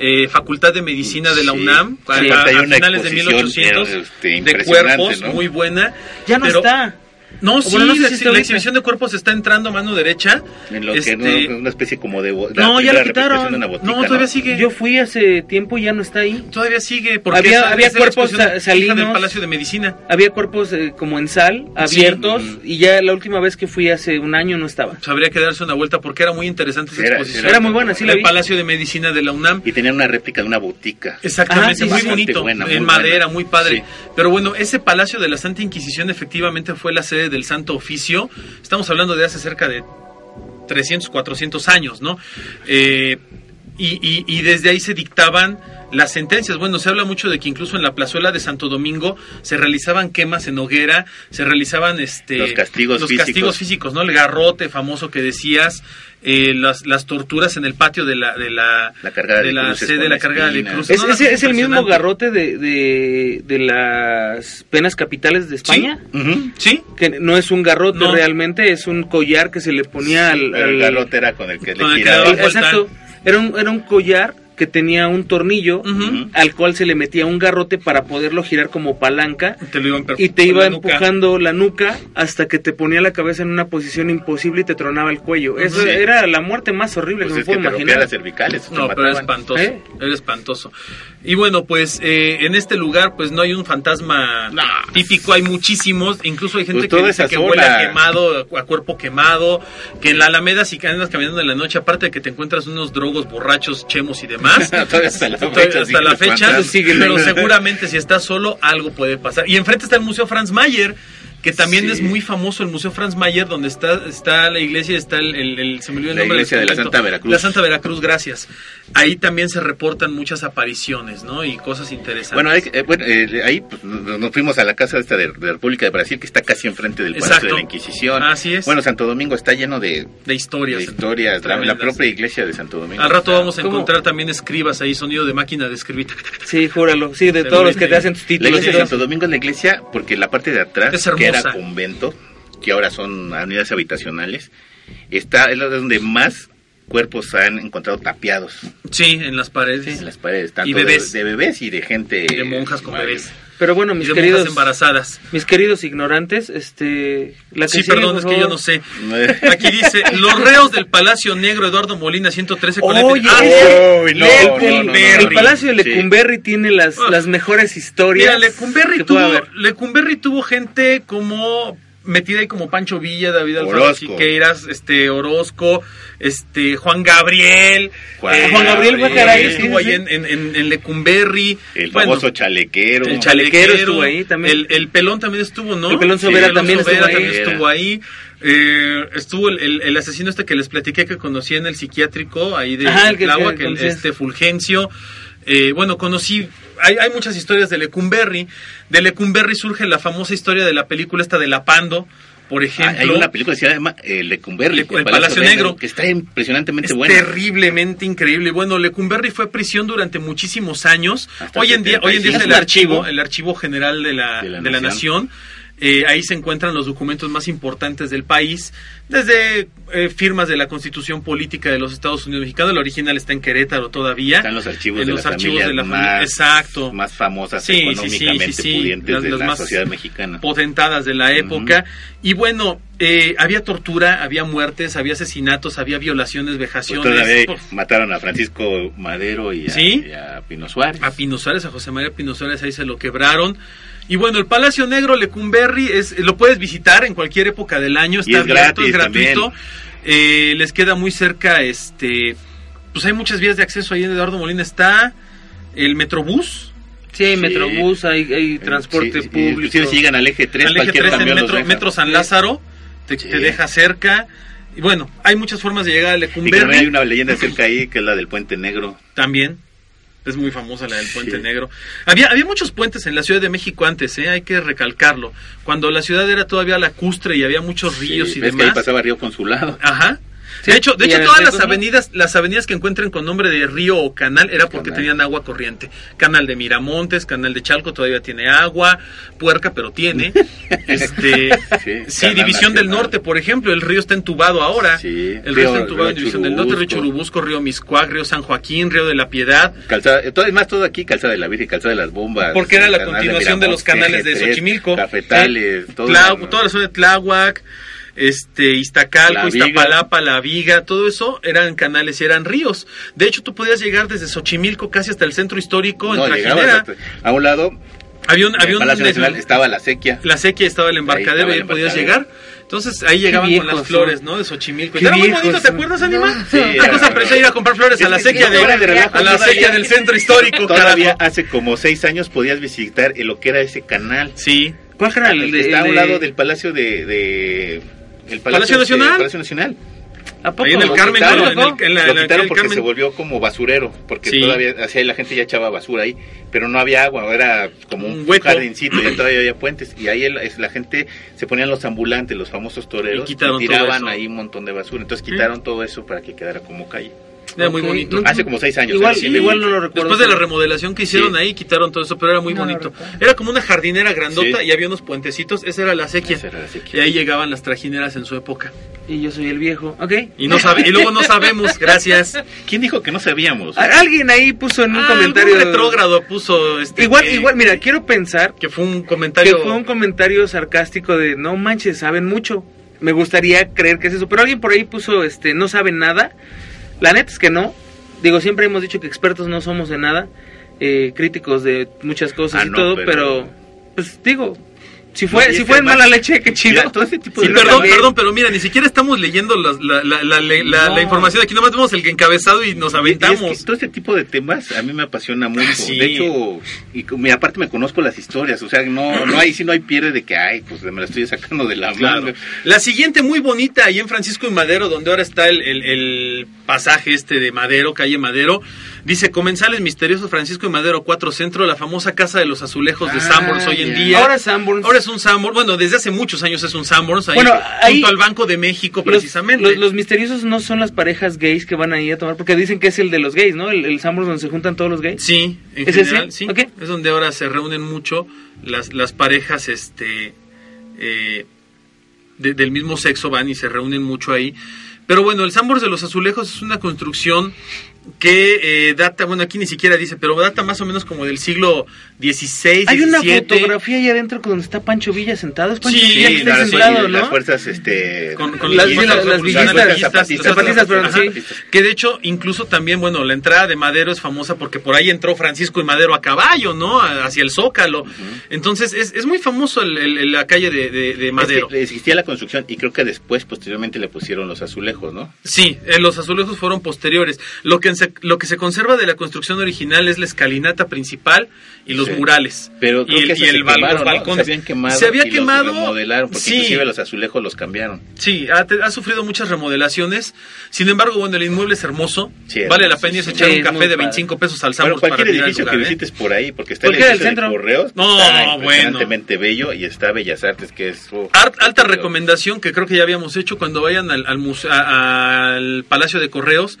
eh, Facultad de Medicina de la Sí. UNAM, Sí, a, finales de exposición, 1800, este, de impresionante, cuerpos, ¿no? muy buena. Ya no pero- está. No, O sí, bueno, no sé la, si la exhibición de cuerpos está entrando a mano derecha. En lo que Este, no, una especie como de bo- no, ya la quitaron. una botica, No, todavía sigue. Yo fui hace tiempo y ya no está ahí. Todavía sigue. Porque Había- esa- había la cuerpos exposición sa- hija del salinos. Palacio de Medicina. Había cuerpos eh, como en sal, Sí. abiertos, Ujú. y ya la última vez que fui hace un año no estaba. Pues habría que darse una vuelta porque era muy interesante esa Era- exposición. era Era muy buena, sí la el vi. Palacio de Medicina de la UNAM. Y tenían una réplica de una botica. Exactamente, Ah, sí, muy sí, sí. bonito, buena, muy en buena. madera, muy padre. Sí. Pero bueno, ese Palacio de la Santa Inquisición efectivamente fue la sede del Santo Oficio. Estamos hablando de hace cerca de 300, 400 años, ¿no? Eh, y, y- y desde ahí se dictaban las sentencias. Bueno, se habla mucho de que incluso en la plazuela de Santo Domingo se realizaban quemas en hoguera, se realizaban este Los castigos los físicos. castigos físicos, ¿no? El garrote famoso que decías, eh, las, las torturas en el patio de la de la, La cargada de la sede, con la cargada de cruces. Es, No, una es- cosa es el mismo garrote de, de, de las penas capitales de España. Sí, Que no es un garrote No. realmente, es un collar que se le ponía al, Pero el al- garrote era con el que Con el le que giraba. daba el- vuelta. exacto. Era un, era un collar que tenía un tornillo al cual se le metía un garrote para poderlo girar como palanca te lo iban per- y te iba la nuca. empujando la nuca hasta que te ponía la cabeza en una posición imposible y te tronaba el cuello. Eso Sí. era la muerte más horrible Pues que es me que puedo te imaginar. las cervicales. te No, pero era espantoso. ¿Eh? Era espantoso. Y bueno, pues eh, en este lugar pues no hay un fantasma No. típico, hay muchísimos, incluso hay gente Pues que dice que huele a quemado, a cuerpo quemado, que en la Alameda si andas caminando en la noche, aparte de que te encuentras unos drogos borrachos, chemos y demás. Todavía hasta la fecha. hasta la fecha, pero seguramente si estás solo algo puede pasar. Y enfrente está el Museo Franz Mayer, que también Sí. es muy famoso el Museo Franz Mayer, donde está, está la iglesia, está el, el- el- se me olvidó el La nombre del iglesia de la. Santa Veracruz. La Santa Veracruz, gracias. Ahí también se reportan muchas apariciones, ¿no? Y cosas interesantes. Bueno, hay- eh, bueno, eh, ahí pues, nos fuimos a la casa esta de, de la República de Brasil, que está casi enfrente del Palacio Exacto. de la Inquisición. Así es. Bueno, Santo Domingo está lleno de, de historias. de historias. La, la propia iglesia de Santo Domingo. Al rato está- vamos a ¿Cómo? encontrar también escribas ahí, sonido de máquina de escribir. Sí, júralo. Sí, de Pero todos los que bien, te hacen tus La títulos. iglesia y de. Santo Domingo es la iglesia porque la parte de atrás, Es que era convento, que ahora son unidades habitacionales, está es la donde más cuerpos han encontrado tapiados Sí, en las paredes. en las paredes, tanto Y bebés. De, de bebés y de gente... Y de monjas con madre. bebés. Pero bueno, Y mis de queridos, monjas embarazadas. mis queridos ignorantes, este, la que Sí, sigue, perdón, es que yo no sé. Aquí dice, los reos del Palacio Negro Eduardo Molina 113 con Oye, Ah, Uy, sí, no, Lecumberri. no, no, no, El. Palacio de Sí. Lecumberri tiene las, las mejores historias. Mira, Lecumberri tuvo. Lecumberri tuvo gente como metida ahí como Pancho Villa, David Alfaro. Siqueiras, este Orozco, este Juan Gabriel, Juan eh, Juan Gabriel fue caray, sí, estuvo sí, ahí sí. en, en, en- Lecumberri, El Bueno, famoso chalequero. el chalequero estuvo ahí también. El, el pelón también estuvo, ¿no? El Pelón Sobera también estuvo ahí. estuvo ahí. Eh, estuvo el, el- el asesino este que les platiqué que conocí en el psiquiátrico ahí de Ajá, el que- que el- conocías. este Fulgencio. Eh, bueno, conocí, hay, hay muchas historias de Lecumberri. De Lecumberri surge la famosa historia de la película esta de La Pando, por ejemplo. Ah, Hay una película que se llama eh, Lecumberri, Le- el Palacio Negro. que está impresionantemente es buena. terriblemente increíble. Bueno, Lecumberri fue prisión durante muchísimos años. Hasta Hoy en día, hoy en día es 75. el archivo, el archivo general de la, De la de la nación. nación. Eh, ahí se encuentran los documentos más importantes del país, desde eh, firmas de la Constitución Política de los Estados Unidos Mexicanos. El original está en Querétaro todavía. Están los archivos En de los las archivos de la familia. Exacto. más famosas Sí, económicamente sí, sí. pudientes Las- de las la más sociedad mexicana. potentadas de la época. Y bueno, eh, había tortura, había muertes, había asesinatos, había violaciones, vejaciones. todavía Uf. mataron a Francisco Madero y a, ¿Sí? y a Pino Suárez. a Pino Suárez, a José María Pino Suárez, ahí se lo quebraron. Y bueno, el Palacio Negro Lecumberri es, lo puedes visitar en cualquier época del año, Y está es abierto, es gratis gratuito. Eh, les queda muy cerca, este, pues hay muchas vías de acceso ahí en Eduardo Molina está el Metrobús, Sí, hay Sí. metrobús, hay, hay transporte Sí, sí, público. Inclusive si llegan al eje 3, al eje cualquier 3 en Metro. Metro San Lázaro, te, Sí. te deja cerca. Y bueno, hay muchas formas de llegar a Y Lecumberri. hay una leyenda cerca ahí que es la del Puente Negro. También. Es muy famosa la del Puente Sí. Negro. Había, había muchos puentes en la Ciudad de México antes, ¿eh? hay que recalcarlo. Cuando la ciudad era todavía lacustre y había muchos ríos Sí, y ves que ahí demás. pasaba Río Consulado. Ajá. Sí, de hecho, de hecho todas las avenidas, las avenidas que encuentren con nombre de río o canal era porque Canal. tenían agua corriente. Canal de Miramontes, canal de Chalco todavía tiene agua, puerca pero tiene. este, Sí, División del. Norte, por ejemplo, el río está entubado ahora. Sí, el río, río- está entubado en División del Norte, río Churubusco. Río Miscuac, río San Joaquín, río de la Piedad. Calzada, eh, todo, es más todo aquí, Calzada de la Virgen, Calzada de las Bombas. Porque era la continuación de los canales de Xochimilco. Cafetales, Eh, todo. Tlau- toda la zona de Tláhuac, este, Iztacalco, La. Iztapalapa, La Viga, todo eso eran canales y eran ríos. De hecho, tú podías llegar desde Xochimilco casi hasta el centro histórico No, en Trajinera. a un lado, Había un, había un Palacio estaba la sequía. la sequía estaba el embarcadero estaba y podías llegar. Entonces ahí llegaban con las flores. ¿no? De Xochimilco. Era muy bonito, ¿te acuerdas, Anima? Sí, Una era- cosa parecía ir a comprar flores a la sequía de, fuera de relajo, a la sequía del centro histórico, Todavía carajo. hace como seis años podías visitar lo que era ese canal. Sí. ¿Cuál era el Está a un lado del Palacio de... de el ¿Palacio este, Nacional? Palacio Nacional. ¿A poco? Ahí en el Lo Carmen, quitaron, ¿no? En el- en la- Lo en quitaron el porque Carmen. se volvió como basurero, porque Sí. todavía hacía la gente ya echaba basura ahí, pero no había agua, era como un, Un jardincito, ya todavía había puentes, y ahí el- la gente se ponían los ambulantes, los famosos toreros, Y todo tiraban ahí un montón de basura, entonces quitaron todo eso para que quedara como calle. Era muy bonito. no- Hace como seis años. Igual. Sí, igual no lo recuerdo. Después de la remodelación que hicieron Sí. ahí, quitaron todo eso, pero era muy No bonito. Era como una jardinera grandota Sí. y había unos puentecitos. Esa era la sequía. Esa era la sequía. Y ahí llegaban las trajineras en su época. Y yo soy el viejo. Ok. Y, no sabe, y luego no sabemos, gracias. ¿Quién dijo que no sabíamos? Alguien ahí puso en un Ah, comentario. algún retrógrado puso este. Igual, que- igual, mira, quiero pensar Que fue un que comentario. fue un comentario sarcástico de no manches, saben mucho. Me gustaría creer que es eso, pero alguien por ahí puso este no saben nada. La neta es que no. Digo, siempre hemos dicho que expertos no somos de nada, eh, críticos de muchas cosas Ah, y no, todo, pero- pero... pues digo, si fue No, si fue en mala leche, qué chido. Mira, todo ese tipo Sí, de perdón, también. perdón, pero mira, ni siquiera estamos leyendo las- la, la, la, la, la- No. la información aquí, nomás vemos el encabezado y nos Y es aventamos. que todo este tipo de temas a mí me apasiona mucho. Sí. De hecho, y aparte me conozco las historias, o sea, no, no hay, si no hay pierde de que, ay, pues me la estoy sacando de la Claro. manga. La siguiente muy bonita, ahí en Francisco y Madero, donde ahora está el, el- el pasaje este de Madero, calle Madero, dice Comensales Misteriosos Francisco y Madero 4 Centro, la famosa casa de los azulejos de Ah, Sanborns hoy en día. Ahora es Sanborns. Ahora es un Sanborns, bueno, desde hace muchos años es un Sanborns, ahí Bueno, ahí- junto al Banco de México precisamente. Los, los misteriosos no son las parejas gays que van ahí a tomar, porque dicen que es el de los gays, ¿no? El, el Sanborns donde se juntan todos los gays. Sí, en ¿Es general, ese? sí. Ok. Es donde ahora se reúnen mucho las, las parejas este eh, de- del mismo sexo van y se reúnen mucho ahí. Pero bueno, el Sambors de los Azulejos es una construcción que eh, data, bueno, aquí ni siquiera dice, pero data más o menos como del siglo XVI, Hay una fotografía ahí adentro donde está Pancho Villa sentado. Es Pancho Sí, Villa que está sentado, las ¿no? fuerzas, este... con, con Las villas- las zapatistas, zapatistas, sí. Que de hecho, incluso también, bueno, la entrada de Madero es famosa porque por ahí entró Francisco y Madero a caballo, ¿no? Hacia el Zócalo. Entonces, es, es muy famoso el- el- la calle de, de- de Madero. Es que existía la construcción y creo que después, posteriormente, le pusieron los azulejos, ¿no? Sí, eh, los azulejos fueron posteriores. Lo que en se- lo que se conserva de la construcción original es la escalinata principal y los Sí. murales. Pero creo y, el- que y se el quemaron, los ¿no? balcones. Se habían quemado Se había y los quemado. remodelaron, porque sí, inclusive los azulejos los cambiaron. sí, ha, ha sufrido muchas remodelaciones. Sin embargo, bueno, el inmueble es hermoso. Sí, vale la pena a echar un es café de padre. 25 pesos al Bueno, cualquier para el edificio que lugar, ¿eh? visites por ahí, porque está el del edificio de centro. Correos, No, está bueno. impresionantemente bello, y está Bellas Artes, que es... oh, Ar- alta recomendación que creo que ya habíamos hecho cuando vayan al Palacio de Correos.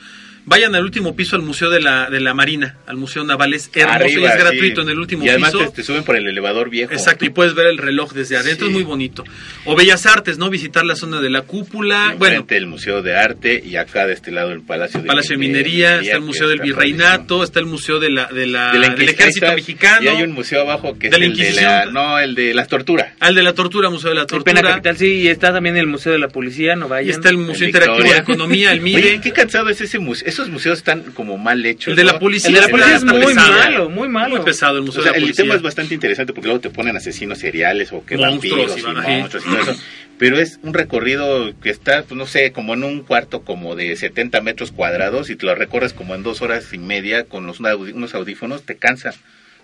Vayan al último piso al Museo de la, de la Marina, al Museo Naval. Es hermoso Arriba, y es sí. gratuito en el último Y además piso. te, te suben por el elevador viejo. Exacto, y puedes ver el reloj desde adentro, Sí. es muy bonito. O Bellas Artes, ¿no? Visitar la zona de la cúpula. Bueno, el Museo de Arte y acá de este lado el Palacio de, Palacio de Minería, está el Museo del Virreinato, está el Museo de la, de la, De la del Ejército está. Mexicano. Y hay un museo abajo que es el de la... No, el de las torturas. Al de la Tortura, Museo de la Tortura. Pena Capital, sí, y está también el Museo de la Policía, no Y vayan. está el Museo Interactivo de. Economía, el MIDE. Oye, qué cansado es ese museo. Esos museos están como mal hechos. El de la ¿no? policía el de la está- policía es muy pesado. malo, muy malo. Muy pesado el O Museo sea, de la el tema es bastante interesante porque luego te ponen asesinos seriales o que Monstruos vampiros y y, van ahí. monstruos y todo eso. Pero es un recorrido que está, pues, no sé, como en un cuarto como de 70 metros cuadrados y te lo recorres como en dos horas y media con los, unos audífonos, te cansa.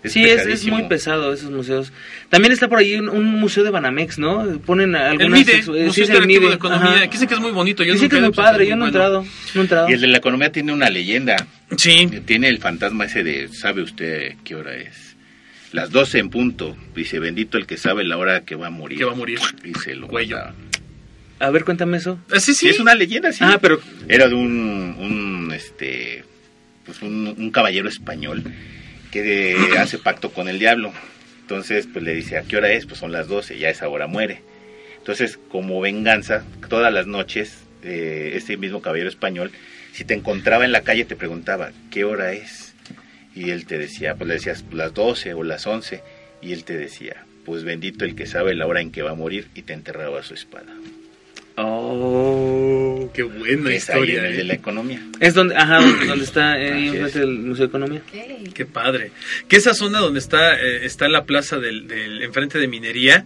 Es sí, es, muy pesado esos museos. También está por ahí un, un museo de Banamex, ¿no? Ponen El algunas... MIDE, ex- eh, Museo sí, es el MIDE, de Economía. ajá. Que Dicen que es muy bonito. Yo Dicen que es muy padre, yo no he entrado, no he entrado. Y el de la economía tiene una leyenda. Sí, Tiene el fantasma ese de, ¿sabe usted qué hora es? Las 12 en punto. Dice, bendito el que sabe la hora que va a morir. Que va a morir. Se lo Cuello. A ver, cuéntame eso. Ah, sí, Sí, sí. es una leyenda, sí. Ah, pero... Era de un, un, este, pues un, un caballero español que hace pacto con el diablo. Entonces, pues le dice, ¿a qué hora es? Pues son las 12, ya a esa hora muere. Entonces, como venganza, todas las noches, eh, este mismo caballero español, si te encontraba en la calle, te preguntaba, ¿qué hora es? Y él te decía, pues le decías las 12 o las 11, y él te decía, pues bendito el que sabe la hora en que va a morir, y te enterraba su espada. Oh... Qué buena Que es ahí historia. el de eh. la economía. Es donde, ajá, donde, está es. del Museo de Economía. Qué padre. Que esa zona donde está eh, está la plaza del, del enfrente de minería,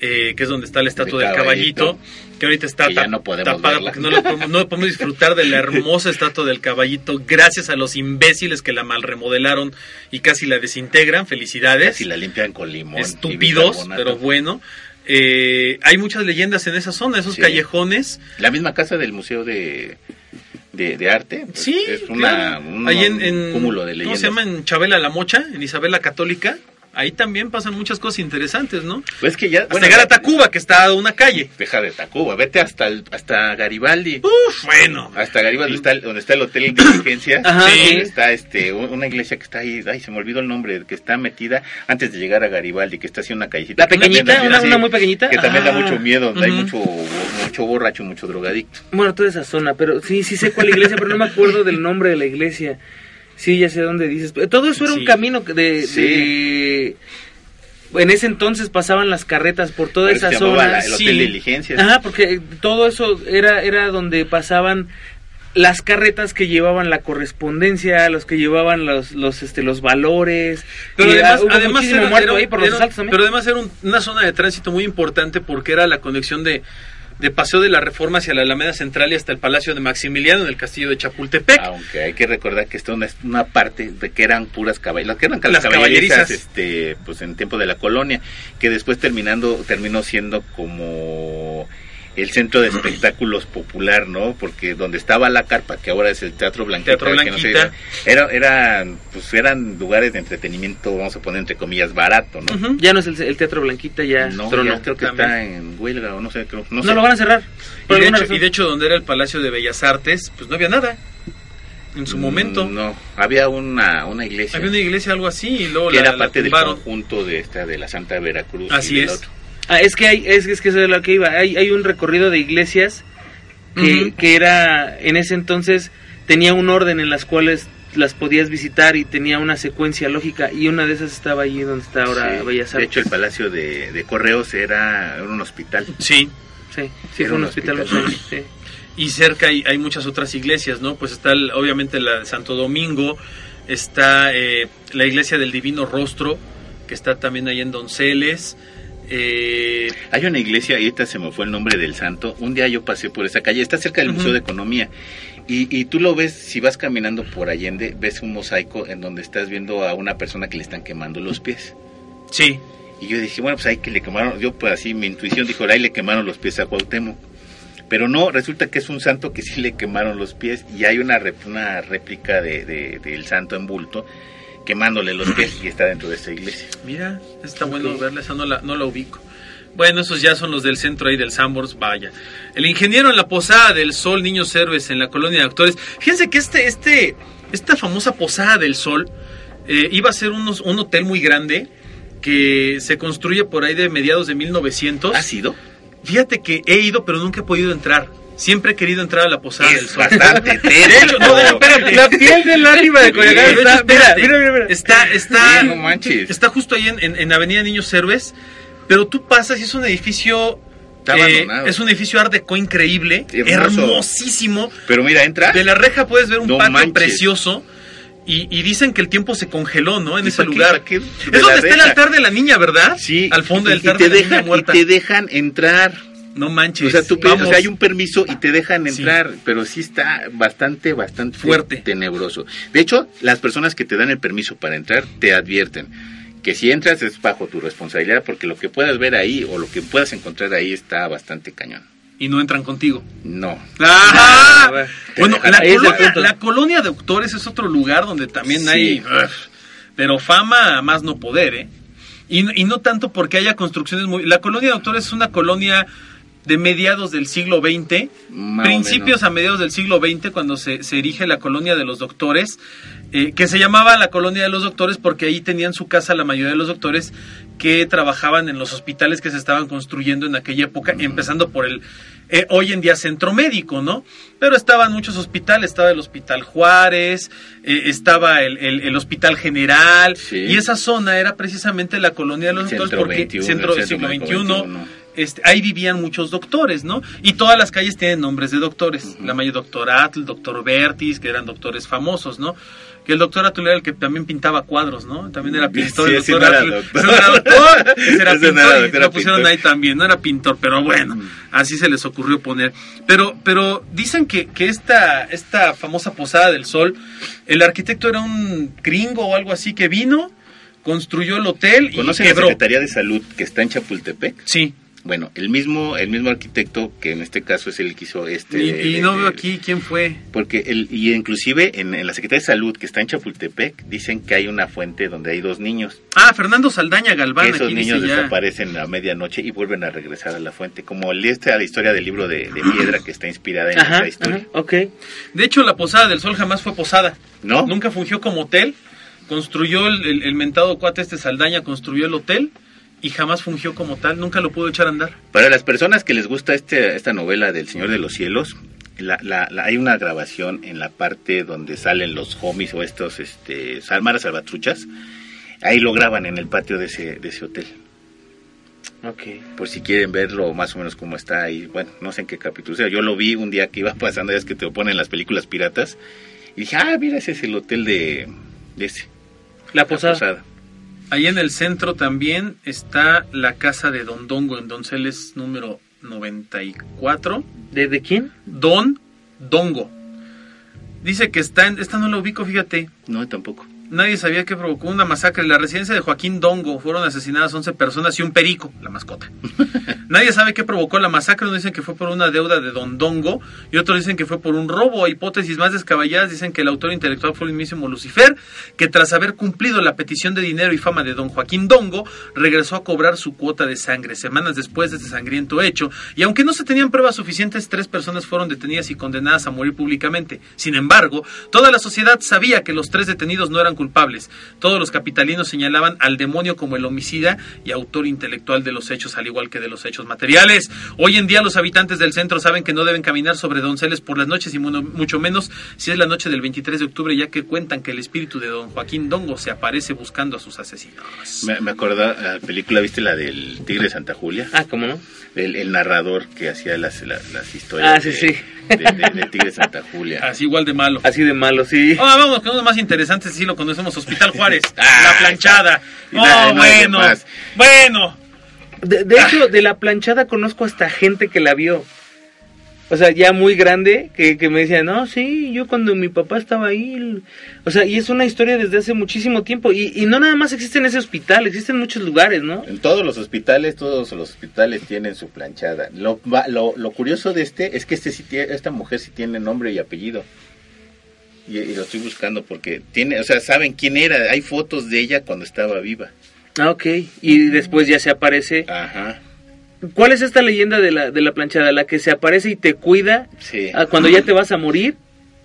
eh, que es donde está la estatua De del caballito, que ahorita está Que ya tap- no podemos tapada verla. porque no, la podemos, no podemos disfrutar de la hermosa estatua del caballito gracias a los imbéciles que la mal remodelaron y casi la desintegran. Felicidades. Si la limpian con limón. Estúpidos, pero bueno. Eh, hay muchas leyendas en esa zona, esos Sí. callejones. La misma casa del Museo de, de, de Arte. pues, Sí, Es una, claro. un, Ahí en, en- cúmulo de ¿Cómo leyendas. se llama? En Chabela la Mocha, en Isabel la Católica. Ahí también pasan muchas cosas interesantes, ¿no? Pues es que ya. Hasta bueno, llegar a Tacuba, que está a una calle. Deja de Tacuba, vete hasta, el- hasta Garibaldi. Uf, bueno. Hasta Garibaldi está el- donde está el hotel de diligencias. Ajá, Sí. Está este, una iglesia que está ahí, ay, se me olvidó el nombre, que está metida antes de llegar a Garibaldi, que está así una callecita. La también pequeñita, una, sí, una muy pequeñita. Que también da Ah. mucho miedo, donde hay mucho, mucho borracho, mucho drogadicto. Bueno, toda esa zona, pero sí, sí sé cuál iglesia, pero no me acuerdo del nombre de la iglesia. Sí, ya sé dónde dices. Pero Todo eso era Sí. un camino que de, Sí. de- En ese entonces pasaban las carretas por toda Por eso esa se zona. la- el hotel sí. de diligencias. Ajá, porque todo eso era, era donde pasaban las carretas que llevaban la correspondencia, los que llevaban los, los, este, los valores. Pero ah, además, hubo además era, era ahí por los era- pero además era un- una zona de tránsito muy importante porque era la conexión de, de Paseo de la Reforma hacia la Alameda Central y hasta el Palacio de Maximiliano en el castillo de Chapultepec. Aunque hay que recordar que esta es una parte de que eran puras caballerizas, que eran Las caballerizas. este, pues en tiempo de la colonia, que después terminando terminó siendo como el centro de espectáculos popular, ¿no? Porque donde estaba la carpa, que ahora es el Teatro Blanquita, Teatro que no sé, Blanquita. era, eran, pues eran lugares de entretenimiento, vamos a poner entre comillas, barato, ¿no? Ya no es el, el Teatro Blanquita, ya No, ya creo que También. está en huelga o no sé, creo, no, No, sé. lo van a cerrar. por Y de, hecho, razón. y de hecho, donde era el Palacio de Bellas Artes, pues no había nada. En su Mm, momento. No, había una, una iglesia. Había una iglesia, algo así, y luego que la, era la parte del conjunto de esta de la Santa Veracruz Así y del es. otro. Ah, es que hay, es, es que eso es lo que iba. Hay, hay un recorrido de iglesias que, que era, en ese entonces, tenía un orden en las cuales las podías visitar y tenía una secuencia lógica y una de esas estaba allí donde está ahora Sí, Bellas De Artes. hecho, el Palacio de, de Correos era, era un hospital. Sí, sí, sí, era fue un un hospital. sí. y cerca hay, hay muchas otras iglesias, ¿no? Pues está el- obviamente la de Santo Domingo, está eh, la iglesia del Divino Rostro, que está también ahí en Donceles. Eh, Hay una iglesia, y ahorita se me fue el nombre del santo. Un día yo pasé por esa calle, está cerca del Ujú. Museo de Economía. Y, y tú lo ves, si vas caminando por Allende, ves un mosaico en donde estás viendo a una persona que le están quemando los pies. Sí. Y yo dije, bueno, pues ahí que le quemaron, yo pues así, mi intuición dijo, ahí le quemaron los pies a Cuauhtémoc. Pero no, resulta que es un santo que sí le quemaron los pies y hay una, una réplica de, de- del santo en bulto quemándole los pies y está dentro de esta iglesia. Mira, está bueno verla, esa no la, no la ubico. Bueno, esos ya son los del centro ahí del Sambors, vaya. El ingeniero en la Posada del Sol, Niños Héroes en la colonia de actores. Fíjense que este, este, esta famosa Posada del Sol eh, iba a ser unos, un hotel muy grande que se construye por ahí de mediados de 1900. ¿Ha sido? Fíjate que he ido, pero nunca he podido entrar. Siempre he querido entrar a la Posada del Es Sol. bastante De hecho, no, de- espérate. La piel del ánima de Coyoacán hecho, está, mira, mira, mira. Está, está, Sí, no manches. está justo ahí en, en- en Avenida Niños Héroes, pero tú pasas y es un edificio, Está eh, abandonado. es un edificio art deco increíble, Hermoso. hermosísimo. Pero mira, entra. De la reja puedes ver un No patio manches. precioso. Y, y dicen que el tiempo se congeló, ¿no? En ¿Y ese lugar. qué es donde está el altar de la niña, ¿verdad? Sí. Al fondo y- del y altar te de la niña dejan, y muerta. te dejan entrar. No manches. O sea, tú pides- o Vamos. sea, hay un permiso y te dejan Sí. entrar, pero sí está bastante, bastante Fuerte. tenebroso. De hecho, las personas que te dan el permiso para entrar te advierten que si entras es bajo tu responsabilidad porque lo que puedas ver ahí o lo que puedas encontrar ahí está bastante cañón. Y no entran contigo. No. ¡Ah! Bueno, la colonia, punto. la colonia de doctores es otro lugar donde también Sí. hay... pero fama a más no poder, ¿eh? Y, y no tanto porque haya construcciones muy... La colonia de doctores es una colonia de mediados del siglo XX, Más principios a mediados del siglo XX, cuando se, se erige la colonia de los doctores, eh, que se llamaba la colonia de los doctores porque ahí tenían su casa la mayoría de los doctores que trabajaban en los hospitales que se estaban construyendo en aquella época, empezando por el eh, hoy en día centro médico, ¿no? Pero estaban muchos hospitales, estaba el Hospital Juárez, eh, estaba el, el- el Hospital General, Sí. y esa zona era precisamente la colonia de los Centro doctores porque 21, centro del el siglo XXI, médico 21. Este, ahí vivían muchos doctores, ¿no? Y todas las calles tienen nombres de doctores. La mayor doctor Atl, doctor Bertis, que eran doctores famosos, ¿no? Que el doctor Atl era el que también pintaba cuadros, ¿no? También era pintor. Sí, el doctor no era Atl. doctor. No era doctor, era no era y lo pusieron pintor. ahí también. No era pintor, pero bueno, así se les ocurrió poner. Pero, pero dicen que, que esta, esta famosa Posada del Sol, el arquitecto era un gringo o algo así que vino, construyó el hotel y ¿Conocen la. Secretaría de Salud que está en Chapultepec? Sí. Bueno, el mismo, el mismo arquitecto que en este caso es el que hizo este. Y, no veo aquí quién fue. Porque el, y inclusive en, en la Secretaría de Salud que está en Chapultepec dicen que hay una fuente donde hay dos niños. Ah, Fernando Saldaña Galván. que esos aquí niños dice ya. desaparecen a medianoche y vuelven a regresar a la fuente. Como esta la historia del libro de, de piedra que está inspirada en Ajá, esa historia. ajá, ok. De hecho, la Posada del Sol jamás fue posada. ¿No? Nunca fungió como hotel. Construyó el, el- el mentado cuate este Saldaña, construyó el hotel y jamás fungió como tal. Nunca lo pudo echar a andar. Para las personas que les gusta este, esta novela del Señor de los Cielos, la, la- la- hay una grabación en la parte donde salen los homies o estos este, salmaras salvatruchas. Ahí lo graban en el patio de ese, de ese hotel. Ok. Por si quieren verlo más o menos como está ahí. Bueno, no sé en qué capítulo sea. Yo lo vi un día que iba pasando, ya es que te lo ponen las películas piratas. Y dije, ah, mira, ese es el hotel de, de ese. La la posada. Ahí en el centro también está la casa de Don Dongo en Donceles número 94. ¿De, de quién? Don Dongo. Dice que está en... Esta no la ubico, fíjate. No, tampoco. Nadie sabía que provocó una masacre. En la residencia de Joaquín Dongo fueron asesinadas 11 personas y un perico, la mascota. Nadie sabe qué provocó la masacre. Unos dicen que fue por una deuda de Don Dongo y otros dicen que fue por un robo. Hipótesis más descabelladas dicen que el autor intelectual fue el mismísimo Lucifer, que tras haber cumplido la petición de dinero y fama de Don Joaquín Dongo, regresó a cobrar su cuota de sangre. Semanas después de este sangriento hecho, y aunque no se tenían pruebas suficientes, tres personas fueron detenidas y condenadas a morir públicamente. Sin embargo, toda la sociedad sabía que los tres detenidos no eran culpables. Todos los capitalinos señalaban al demonio como el homicida y autor intelectual de los hechos, al igual que de los hechos materiales. Hoy en día los habitantes del centro saben que no deben caminar sobre donceles por las noches y mu- mucho menos si es la noche del 23 de octubre, ya que cuentan que el espíritu de don Joaquín Dongo se aparece buscando a sus asesinos. Me, me acordaba, la película, ¿viste la del Tigre de Santa Julia? Ah, ¿cómo no? El, el narrador que hacía las, las, las historias Ah, sí, de, sí. de- Tigre de Santa Julia. Así igual de malo. Así de malo, sí. Ah, vamos con unos más interesantes, sí lo conocemos, Hospital Juárez, Ah, La Planchada. Oh, bueno, bueno. De, de hecho, de la planchada conozco hasta gente que la vio. o sea, ya muy grande, que, que me decía, no, sí, yo cuando mi papá estaba ahí, o sea, y es una historia desde hace muchísimo tiempo, y, y no nada más existe en ese hospital, existe en muchos lugares, ¿no? En todos los hospitales, todos los hospitales tienen su planchada. Lo, lo, lo curioso de este es que este esta mujer sí tiene nombre y apellido. Y, y lo estoy buscando porque tiene, o sea, saben quién era. Hay fotos de ella cuando estaba viva. Ah, ok, y después ya se aparece. Ajá, ¿Cuál es esta leyenda de la, de la planchada? ¿La que se aparece y te cuida sí. cuando ya te vas a morir?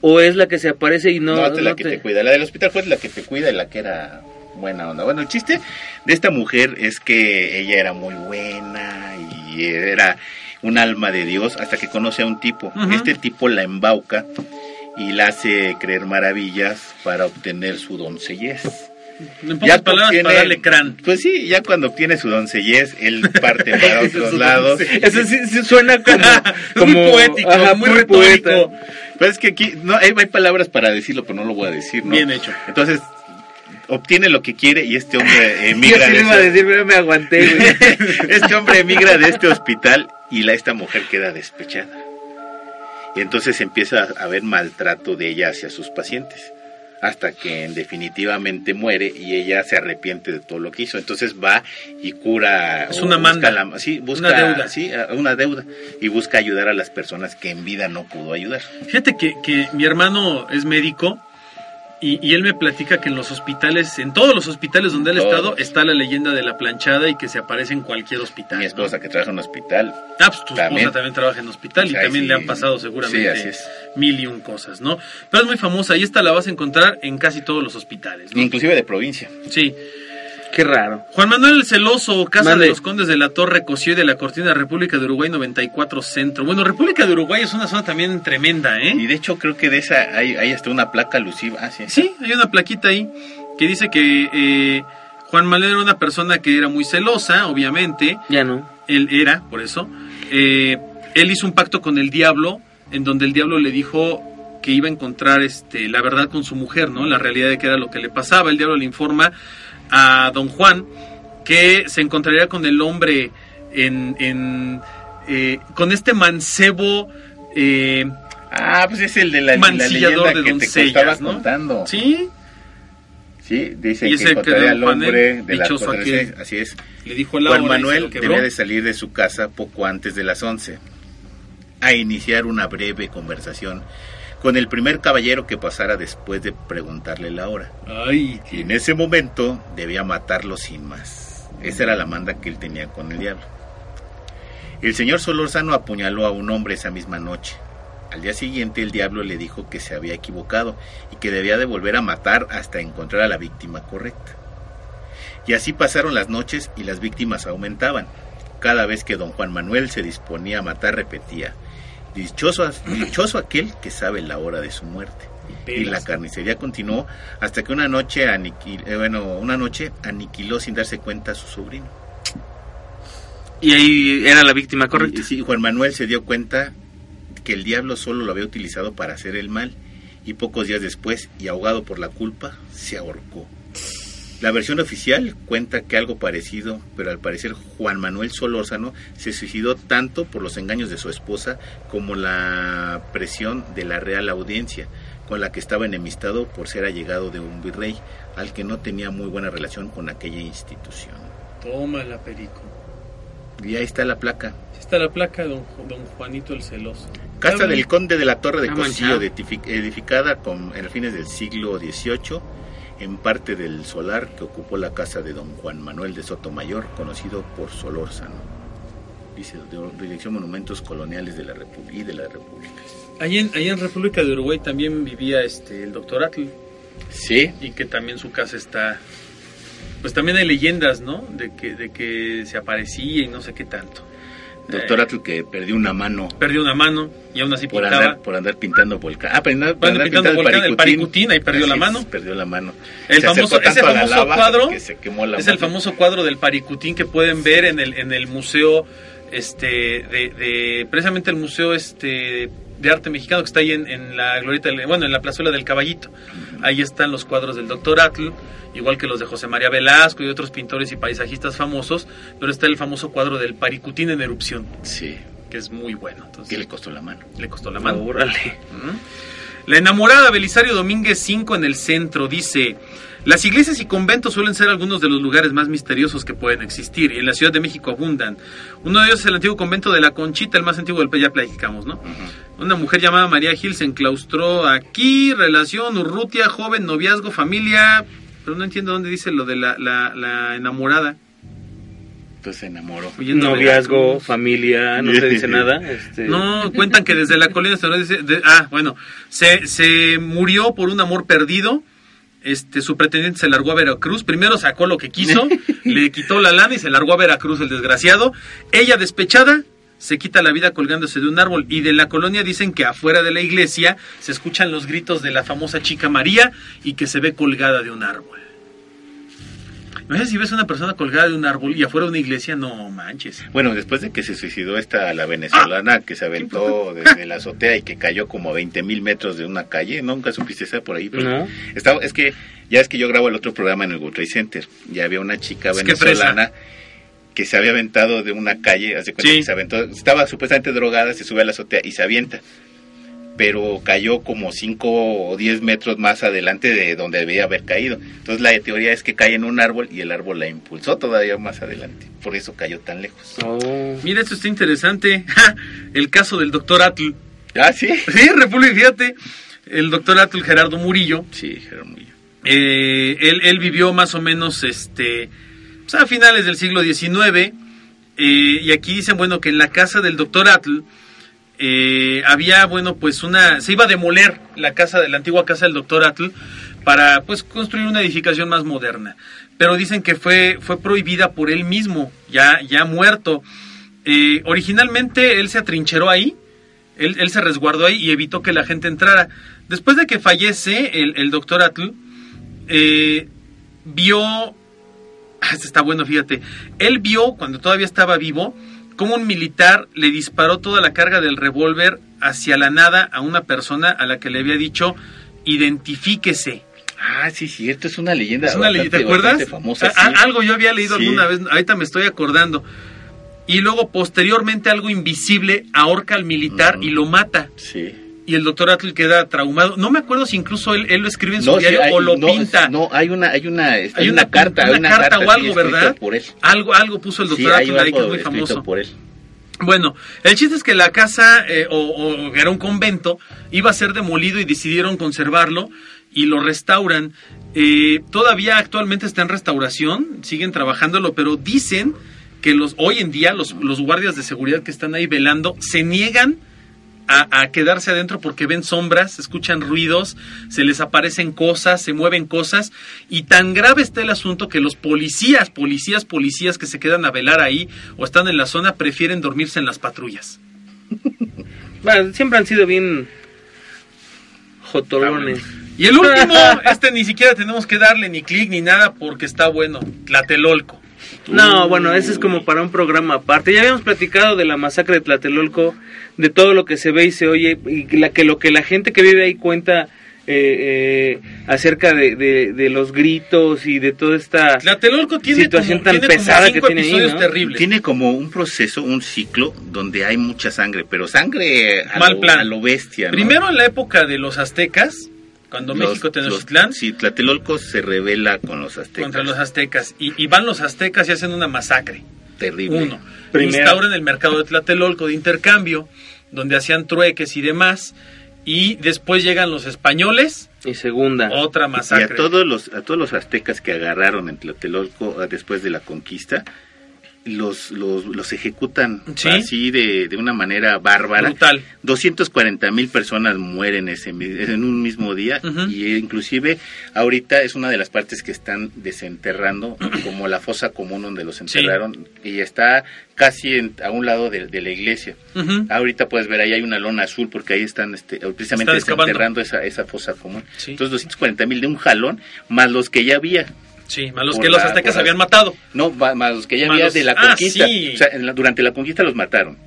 ¿O es la que se aparece y no, No, es la no que te... cuida. La del hospital fue la que te cuida y la que era buena onda. Bueno, el chiste de esta mujer es que ella era muy buena y era un alma de Dios hasta que conoce a un tipo. Este tipo la embauca y la hace creer maravillas para obtener su doncellez. En pocas palabras, obtiene- para darle crán. Pues sí, ya cuando obtiene su doncellez, él parte para otros lados. Eso sí, sí suena como... Como muy poético, ajá, muy, retórico. Pues es que aquí no hay, hay palabras para decirlo, pero no lo voy a decir, ¿no? Bien hecho. Entonces, obtiene lo que quiere y este hombre Yo emigra sí de le iba a decir, pero me aguanté, güey. este hombre emigra de este hospital y la esta mujer queda despechada. Y entonces empieza a haber maltrato de ella hacia sus pacientes. Hasta que en definitivamente muere y ella se arrepiente de todo lo que hizo. Entonces va y cura. Es una busca manda. la- sí, busca, Una deuda. Sí, una deuda. Y busca ayudar a las personas que en vida no pudo ayudar. Fíjate que, que mi hermano es médico y, y él me platica que en los hospitales, en todos los hospitales donde él ha estado, está la leyenda de la planchada y que se aparece en cualquier hospital. Mi ¿no? esposa que trabaja en un hospital. Ah, pues tu También. esposa también trabaja en hospital y Sí, también sí. le han pasado seguramente Sí, mil y un cosas, ¿no? Pero es muy famosa y esta la vas a encontrar en casi todos los hospitales, ¿no? Inclusive de provincia. Sí. Qué raro. Juan Manuel el Celoso, Casa de los Condes de la Torre, Cosío y de la Cortina, República de Uruguay 94 Centro. Bueno, República de Uruguay es una zona también tremenda, ¿eh? Y de hecho creo que de esa hay, hay hasta una placa alusiva. Ah, sí. Sí, hay una plaquita ahí que dice que eh, Juan Manuel era una persona que era muy celosa, obviamente. Ya no. Él era, por eso. Eh, él hizo un pacto con el diablo, en donde el diablo le dijo que iba a encontrar este, la verdad con su mujer, ¿no? La realidad de qué era lo que le pasaba. El diablo le informa a don Juan que se encontraría con el hombre en, en, eh, con este mancebo eh, Ah, pues es el de la, la mancillador leyenda de que te estaba doncellas, ¿no? contando. Sí, Sí, dice que encontraría al hombre de las. Así es. le dijo hora Juan Manuel debía de salir de su casa poco antes de las 11 a iniciar una breve conversación con el primer caballero que pasara después de preguntarle la hora. Ay, Y en ese momento debía matarlo sin más. Esa era la manda que él tenía con el diablo. El señor Solórzano apuñaló a un hombre esa misma noche. Al día siguiente el diablo le dijo que se había equivocado y que debía de volver a matar hasta encontrar a la víctima correcta. Y así pasaron las noches y las víctimas aumentaban. Cada vez que don Juan Manuel se disponía a matar repetía, dichoso, dichoso aquel que sabe la hora de su muerte. Y la carnicería continuó hasta que una noche, aniquil- eh, bueno, una noche aniquiló sin darse cuenta a su sobrino. Y ahí era la víctima correcta. Y, sí, Juan Manuel se dio cuenta que el diablo solo lo había utilizado para hacer el mal y pocos días después, y ahogado por la culpa, se ahorcó. La versión oficial cuenta que algo parecido, pero al parecer Juan Manuel Solórzano se suicidó tanto por los engaños de su esposa como la presión de la Real Audiencia, con la que estaba enemistado por ser allegado de un virrey, al que no tenía muy buena relación con aquella institución. Tómala, Perico. Y ahí está la placa. Está la placa de don, don Juanito el Celoso. Casa del. Conde de la Torre de Cosillo, edificada con, en los fines del siglo XVIII, en parte del solar que ocupó la casa de don Juan Manuel de Sotomayor, conocido por Solórzano. Dice, Dirección Monumentos Coloniales de la República y de la República. Ahí en, ahí en República de Uruguay también vivía este el doctor Atl Sí, y que también su casa está pues también hay leyendas, ¿no? De que de que se aparecía y no sé qué tanto. Doctor Eh, Atl que perdió una mano perdió una mano y aún así por pintaba. andar, por andar pintando volcán. Ah, por andar, por Bueno, andar pintando pintando volcán, el paricutín, ahí perdió Así la es, mano. perdió la mano. El Se famoso, ese la famoso cuadro que se quemó la es el famoso cuadro del Paricutín que pueden ver en el, en el museo, este, de, de- precisamente el museo este de arte mexicano que está ahí en, en la glorieta, del- bueno, en la plazuela del Caballito. Ahí están los cuadros del Doctor Atl, igual que los de José María Velasco y otros pintores y paisajistas famosos, pero está el famoso cuadro del Paricutín en erupción. Sí. que es muy bueno. Entonces, ¿Qué le costó la mano? le costó la mano. Órale. La enamorada Belisario Domínguez 5 en el centro dice, las iglesias y conventos suelen ser algunos de los lugares más misteriosos que pueden existir y en la Ciudad de México abundan. Uno de ellos es el antiguo convento de la Conchita, el más antiguo del país, ya platicamos, ¿no? Una mujer llamada María Gil se enclaustró aquí, relación, urrutia, joven, noviazgo, familia, pero no entiendo dónde dice lo de la, la- la enamorada. Entonces se enamoró. Noviazgo, familia, no se dice nada. Este, No, cuentan que desde la colina se dice, de- ah, bueno, se, se murió por un amor perdido. Este, su pretendiente se largó a Veracruz. Primero sacó lo que quiso, le quitó la lana y se largó a Veracruz el desgraciado. Ella despechada se quita la vida colgándose de un árbol y de la colonia dicen que afuera de la iglesia se escuchan los gritos de la famosa chica María y que se ve colgada de un árbol. Imagínate si ves una persona colgada de un árbol y afuera de una iglesia, no manches. Bueno, después de que se suicidó esta, la venezolana que se aventó desde la azotea y que cayó como a 20 mil metros de una calle, nunca supiste esa por ahí. Pero No. estaba, es que ya es que yo grabo el otro programa en el World Trade Center y había una chica Es que venezolana que se había aventado de una calle, hace cuenta Sí. que se aventó, estaba supuestamente drogada, se sube a la azotea y se avienta. Pero cayó como 5 o 10 metros más adelante de donde debía haber caído. Entonces la teoría es que cae en un árbol y el árbol la impulsó todavía más adelante. Por eso cayó tan lejos. Oh. Mira, esto está interesante. ¡Ja! El caso del doctor Atl. Ah, sí. Sí, República, fíjate. El doctor Atl Gerardo Murillo. Sí, Gerardo Murillo. eh, él, él vivió más o menos este, pues, a finales del siglo XIX. eh, y aquí dicen, bueno, que en la casa del doctor Atl eh, había, bueno, pues una. Se iba a demoler la casa, la antigua casa del doctor Atl para, pues, construir una edificación más moderna. Pero dicen que fue, fue prohibida por él mismo, ya, ya muerto. Eh, originalmente él se atrincheró ahí, él, se resguardó ahí y evitó que la gente entrara. Después de que fallece el, el doctor Atl, eh, vio, ah, este está bueno, fíjate, él vio cuando todavía estaba vivo cómo un militar le disparó toda la carga del revólver hacia la nada a una persona a la que le había dicho identifíquese. Ah, sí, cierto, es una leyenda. Es una ley, ¿te acuerdas? famosa, sí. algo yo había leído Sí. alguna vez, ahorita me estoy acordando. Y luego posteriormente algo invisible ahorca al militar y lo mata. Sí. Y el doctor Atl queda traumado. No me acuerdo si incluso él, él lo escribe en su No, sí, diario hay- o lo no, pinta. No, hay una, hay una, Hay una, una carta, una hay una carta o sí, algo, ¿verdad? Por él. Algo, algo puso el Sí, doctor hay Atl ahí que es muy famoso. por él. Bueno, el chiste es que la casa eh, o, o era un convento, iba a ser demolido y decidieron conservarlo y lo restauran. Eh, todavía actualmente está en restauración, siguen trabajándolo, pero dicen que los hoy en día los, los guardias de seguridad que están ahí velando se niegan a, a quedarse adentro porque ven sombras, escuchan ruidos, se les aparecen cosas, se mueven cosas y tan grave está el asunto que los policías, policías, policías que se quedan a velar ahí o están en la zona prefieren dormirse en las patrullas. Bueno, siempre han sido bien jotolones. Y el último, este ni siquiera tenemos que darle ni clic ni nada porque está bueno, Tlatelolco. No, bueno, ese es como para un programa aparte. Ya habíamos platicado de la masacre de Tlatelolco, de todo lo que se ve y se oye, y la, que lo que la gente que vive ahí cuenta eh, eh, acerca de, de- de los gritos y de toda esta... Tlatelolco tiene Situación como, tan tiene como pesada que tiene ahí, episodios ¿no? terribles. Tiene como un proceso, un ciclo donde hay mucha sangre, pero sangre a, Mal lo, plan. a lo bestia. ¿no? Primero en la época de los aztecas, cuando Los- México los- Tenochtitlán Sí, Tlatelolco se revela con los aztecas. contra los aztecas y, y van los aztecas y hacen una masacre. Terrible. Uno, Primero. instauran el mercado de Tlatelolco de intercambio, donde hacían trueques y demás, y después llegan los españoles, Y segunda. otra Y masacre. a todos los a todos los aztecas que agarraron en Tlatelolco ah, después de la conquista los los, los ejecutan Sí. así de, de una manera bárbara. Brutal. 240 mil personas mueren ese en un mismo día Ujú. y inclusive ahorita es una de las partes que están desenterrando como la fosa común donde los enterraron y está casi en- a un lado de, de la iglesia. Ahorita puedes ver ahí hay una lona azul porque ahí están este, precisamente excavando. desenterrando esa, esa fosa común. Sí. Entonces 240 mil de un jalón más los que ya había. Sí, a los que los aztecas habían matado. No, más los que ya había de la ah, conquista. sí. O sea, en la- durante la conquista los mataron.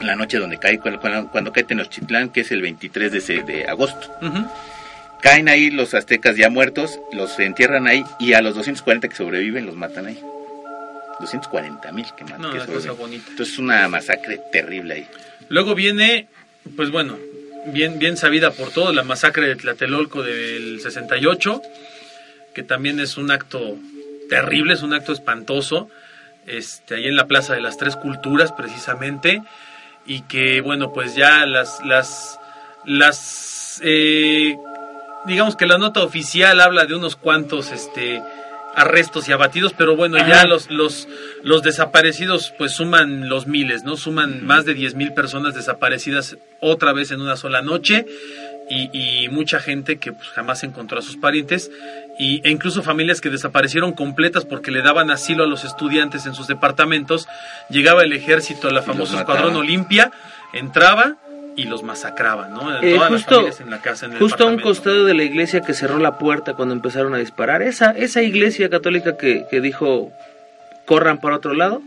La noche donde cae, cuando, cae Tenochtitlán, que es el 23 de, agosto. Caen ahí los aztecas ya muertos, los entierran ahí y a los 240 que sobreviven los matan ahí. 240 mil que más. No, que cosa bonita. Entonces es una masacre terrible ahí. Luego viene, pues bueno, bien, bien sabida por todos, la masacre de Tlatelolco del 68, que también es un acto terrible, es un acto espantoso, este, ahí en la Plaza de las Tres Culturas precisamente, y que bueno, pues ya las, las, las, eh, digamos que la nota oficial habla de unos cuantos, este, arrestos y abatidos, pero bueno, ya los, los, los desaparecidos pues suman los miles, ¿no? Suman más de 10 mil personas desaparecidas otra vez en una sola noche y, y mucha gente que pues, jamás encontró a sus parientes y, e incluso familias que desaparecieron completas porque le daban asilo a los estudiantes en sus departamentos. Llegaba el ejército, la famosa. Escuadrón Olimpia, entraba y los masacraban, ¿no? Eh, Todas las justo- familias en la casa, en el Justo a un costado de la iglesia que cerró la puerta cuando empezaron a disparar. Esa, esa iglesia católica que, que dijo corran para otro lado,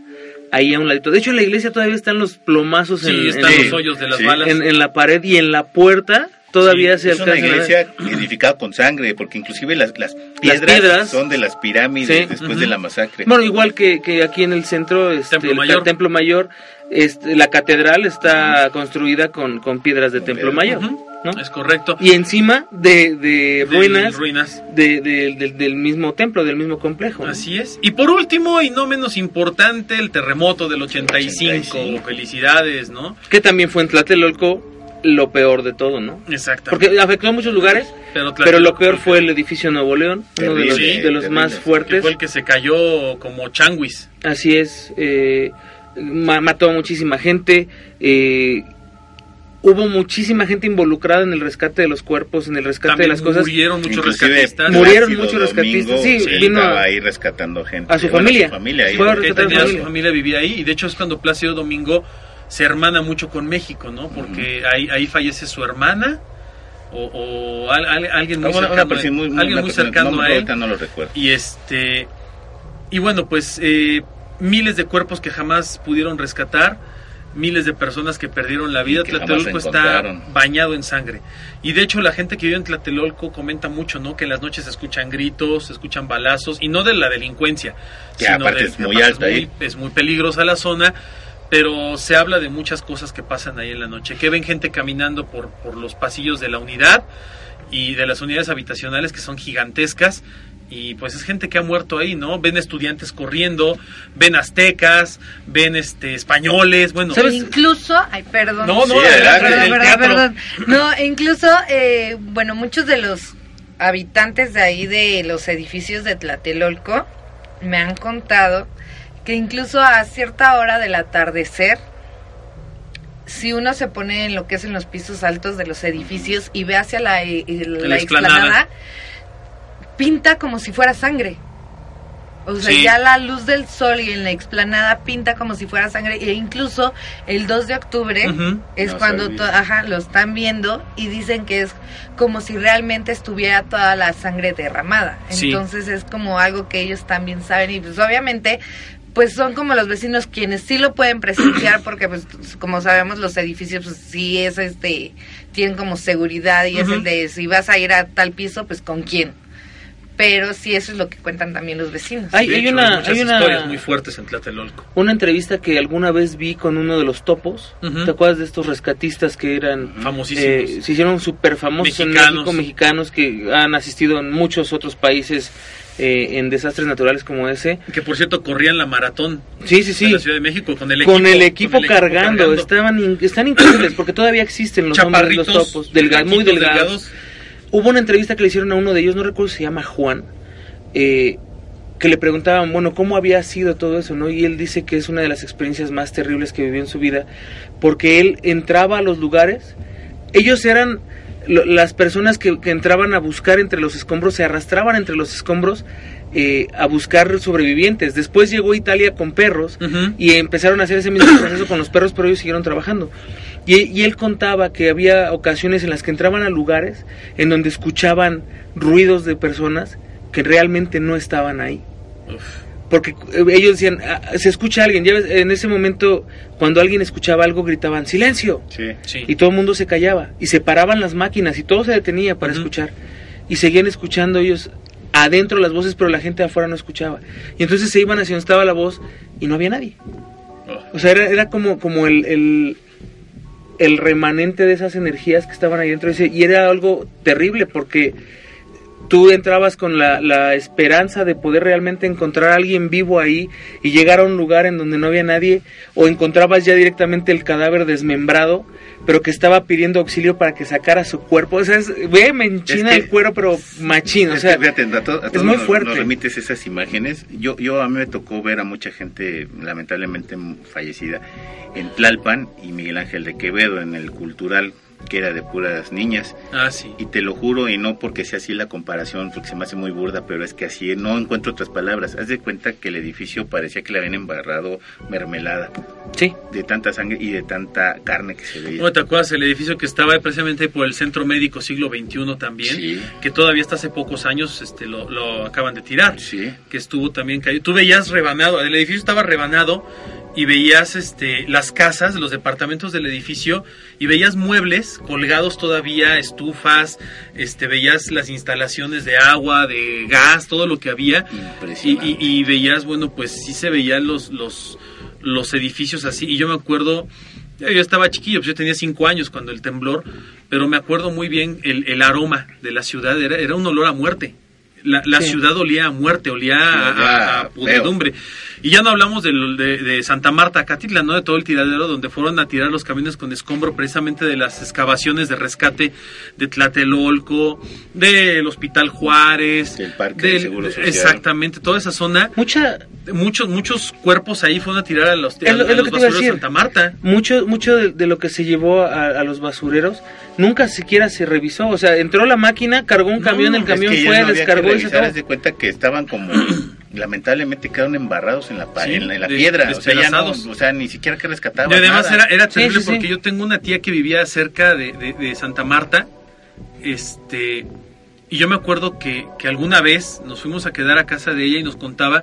ahí a un ladito. De hecho, en la iglesia todavía están los plomazos en, Sí, están en- los hoyos de las sí. balas. en- en la pared y en la puerta todavía se Es una a iglesia edificada con sangre, porque inclusive las, las, piedras, piedras. son de las pirámides Sí. después de la masacre. Bueno, igual que, que aquí en el centro, este, Templo el Mayor. Templo Mayor, este, la catedral está construida con, con piedras de Con Templo piedras. Mayor. ¿no? Es correcto. Y encima de, de De- ruinas, ruinas. de- de- del- del mismo templo, del mismo complejo. ¿no? Así es. Y por último, y no menos importante, el terremoto del 85. 85. Felicidades, ¿no? Que también fue en Tlatelolco lo peor de todo, ¿no? Exactamente. Porque afectó a muchos lugares, pero, pero lo peor fue el edificio Nuevo León, uno de los, de los más que fuertes. fue el que se cayó como changuis. Así es, eh, ma- mató a muchísima gente, eh, hubo muchísima gente involucrada en el rescate de los cuerpos, en el rescate También de las cosas. murieron muchos Inclusive rescatistas. Murieron muchos rescatistas, sí, vino estaba a- ahí rescatando gente. a su Bueno, familia. su familia ahí. A a tenía su familia vivía ahí y de hecho es cuando Plácido Domingo se hermana mucho con México, ¿no? Porque ahí, ahí fallece su hermana o, o al- al- alguien muy Una- una cercano, muy- alguien una muy cercano no, a él. no lo recuerdo. Y este y bueno, pues eh, miles de cuerpos que jamás pudieron rescatar, miles de personas que perdieron la vida. Tlatelolco está bañado en sangre. Y de hecho la gente que vive en Tlatelolco comenta mucho, ¿no? Que en las noches se escuchan gritos, se escuchan balazos y no de la delincuencia, Que aparte es muy alta es ahí. es muy peligrosa la zona. Pero se habla de muchas cosas que pasan ahí en la noche, que ven gente caminando por, por los pasillos de la unidad y de las unidades habitacionales que son gigantescas y pues es gente que ha muerto ahí, ¿no? Ven estudiantes corriendo, ven aztecas, ven este españoles, bueno, ¿Sabes? Incluso, ay, perdón. No, no, Sí, adelante. Perdón, perdón, perdón. No, incluso, eh, bueno, muchos de los habitantes de ahí de los edificios de Tlatelolco me han contado que incluso a cierta hora del atardecer, si uno se pone en lo que es en los pisos altos de los edificios y ve hacia la, eh, el- La la explanada. pinta como si fuera sangre. O sea, Sí. ya la luz del sol y en la explanada pinta como si fuera sangre. E incluso el 2 de octubre es No cuando ajá, lo están viendo y dicen que es como si realmente estuviera toda la sangre derramada. Sí. Entonces es como algo que ellos también saben y pues obviamente pues son como los vecinos quienes sí lo pueden presenciar porque pues como sabemos los edificios pues sí es este tienen como seguridad y es el de si vas a ir a tal piso pues con quién. Pero sí eso es lo que cuentan también los vecinos. Hay, De hay hecho, una, muchas hay una, historias muy fuertes en Tlatelolco. una entrevista que alguna vez vi con uno de los topos. Ujú. ¿Te acuerdas de estos rescatistas que eran Famosísimos. eh, se hicieron súper famosos en. México, mexicanos que han asistido en muchos otros países eh, en desastres naturales como ese. que por cierto corrían la maratón Sí, sí, en sí. la Ciudad de México con el equipo, Con el equipo, con el equipo cargando, estaban están increíbles porque todavía existen los nombres de los topos, delga- muy flaquitos, delgados. Hubo una entrevista que le hicieron a uno de ellos, no recuerdo si se llama Juan, eh, que le preguntaban, bueno, ¿cómo había sido todo eso? no Y él dice que es una de las experiencias más terribles que vivió en su vida, porque él entraba a los lugares, ellos eran lo- las personas que, que entraban a buscar entre los escombros, se arrastraban entre los escombros eh, a buscar sobrevivientes. Después llegó Italia con perros y empezaron a hacer ese mismo proceso con los perros, pero ellos siguieron trabajando. Y, y él contaba que había ocasiones en las que entraban a lugares en donde escuchaban ruidos de personas que realmente no estaban ahí. Uf. Porque eh, ellos decían, "Ah, se escucha alguien. Ya ves, en ese momento, cuando alguien escuchaba algo, gritaban, silencio. Sí. Sí. Y todo el mundo se callaba. Y se paraban las máquinas y todo se detenía para escuchar. Y seguían escuchando ellos adentro las voces, pero la gente afuera no escuchaba. Y entonces se iban hacia donde estaba la voz y no había nadie. O sea, era, era como, como el, el, el remanente de esas energías que estaban ahí dentro. Y era algo terrible porque tú entrabas con la, la, esperanza de poder realmente encontrar a alguien vivo ahí y llegar a un lugar en donde no había nadie o encontrabas ya directamente el cadáver desmembrado pero que estaba pidiendo auxilio para que sacara su cuerpo. O sea, es, güey, me enchina Es que- el cuero, pero machín. O Es sea, que fíjate, a to- a es muy nos- fuerte. Nos remites esas imágenes. Yo, yo a mí me tocó ver a mucha gente lamentablemente fallecida en Tlalpan y Miguel Ángel de Quevedo en el cultural que era de puras niñas. Ah, sí. Y te lo juro, y no porque sea así la comparación, porque se me hace muy burda, pero es que así no encuentro otras palabras. Haz de cuenta que el edificio parecía que le habían embarrado mermelada sí. de tanta sangre y de tanta carne que se veía. ¿No te acuerdas el edificio que estaba precisamente por el Centro Médico Siglo XXI también? Sí. Que todavía hasta hace pocos años este, lo, lo acaban de tirar. Sí. Que estuvo también caído. Tú veías rebanado, el edificio estaba rebanado y veías este, las casas, los departamentos del edificio y veías muebles colgados todavía, estufas, este, veías las instalaciones de agua, de gas, todo lo que había. Y, y- y veías, bueno, pues sí se veían los, los, los edificios así. Y yo me acuerdo, yo estaba chiquillo, pues yo tenía cinco años cuando el temblor, pero me acuerdo muy bien el, el aroma de la ciudad, era, era un olor a muerte. La, la Sí. ciudad olía a muerte, olía a, a-. Y ya no hablamos del- de, de Santa Marta, Catitla, ¿no? De todo el tiradero donde fueron a tirar los camiones con escombro precisamente de las excavaciones de rescate de Tlatelolco, del Hospital Juárez, Del Parque del Seguro Social. Exactamente, toda esa zona Mucha, muchos muchos cuerpos ahí fueron a tirar a los, a lo los basureros de. Santa Marta. mucho, mucho de, de lo que se llevó a los basureros nunca siquiera se revisó. O sea, entró la máquina, cargó un No, camión, el camión Es que ya fue, no había que descargó y se acabó. de cuenta que estaban como lamentablemente quedaron embarrados en la Sí, en, la- en la de- piedra, o sea, ya no, despedazados. o sea, ni siquiera que rescataban Y además nada. era, era Sí, terrible sí, sí. porque yo tengo una tía que vivía cerca de, de- de Santa Marta. Este. Y yo me acuerdo que, que alguna vez nos fuimos a quedar a casa de ella y nos contaba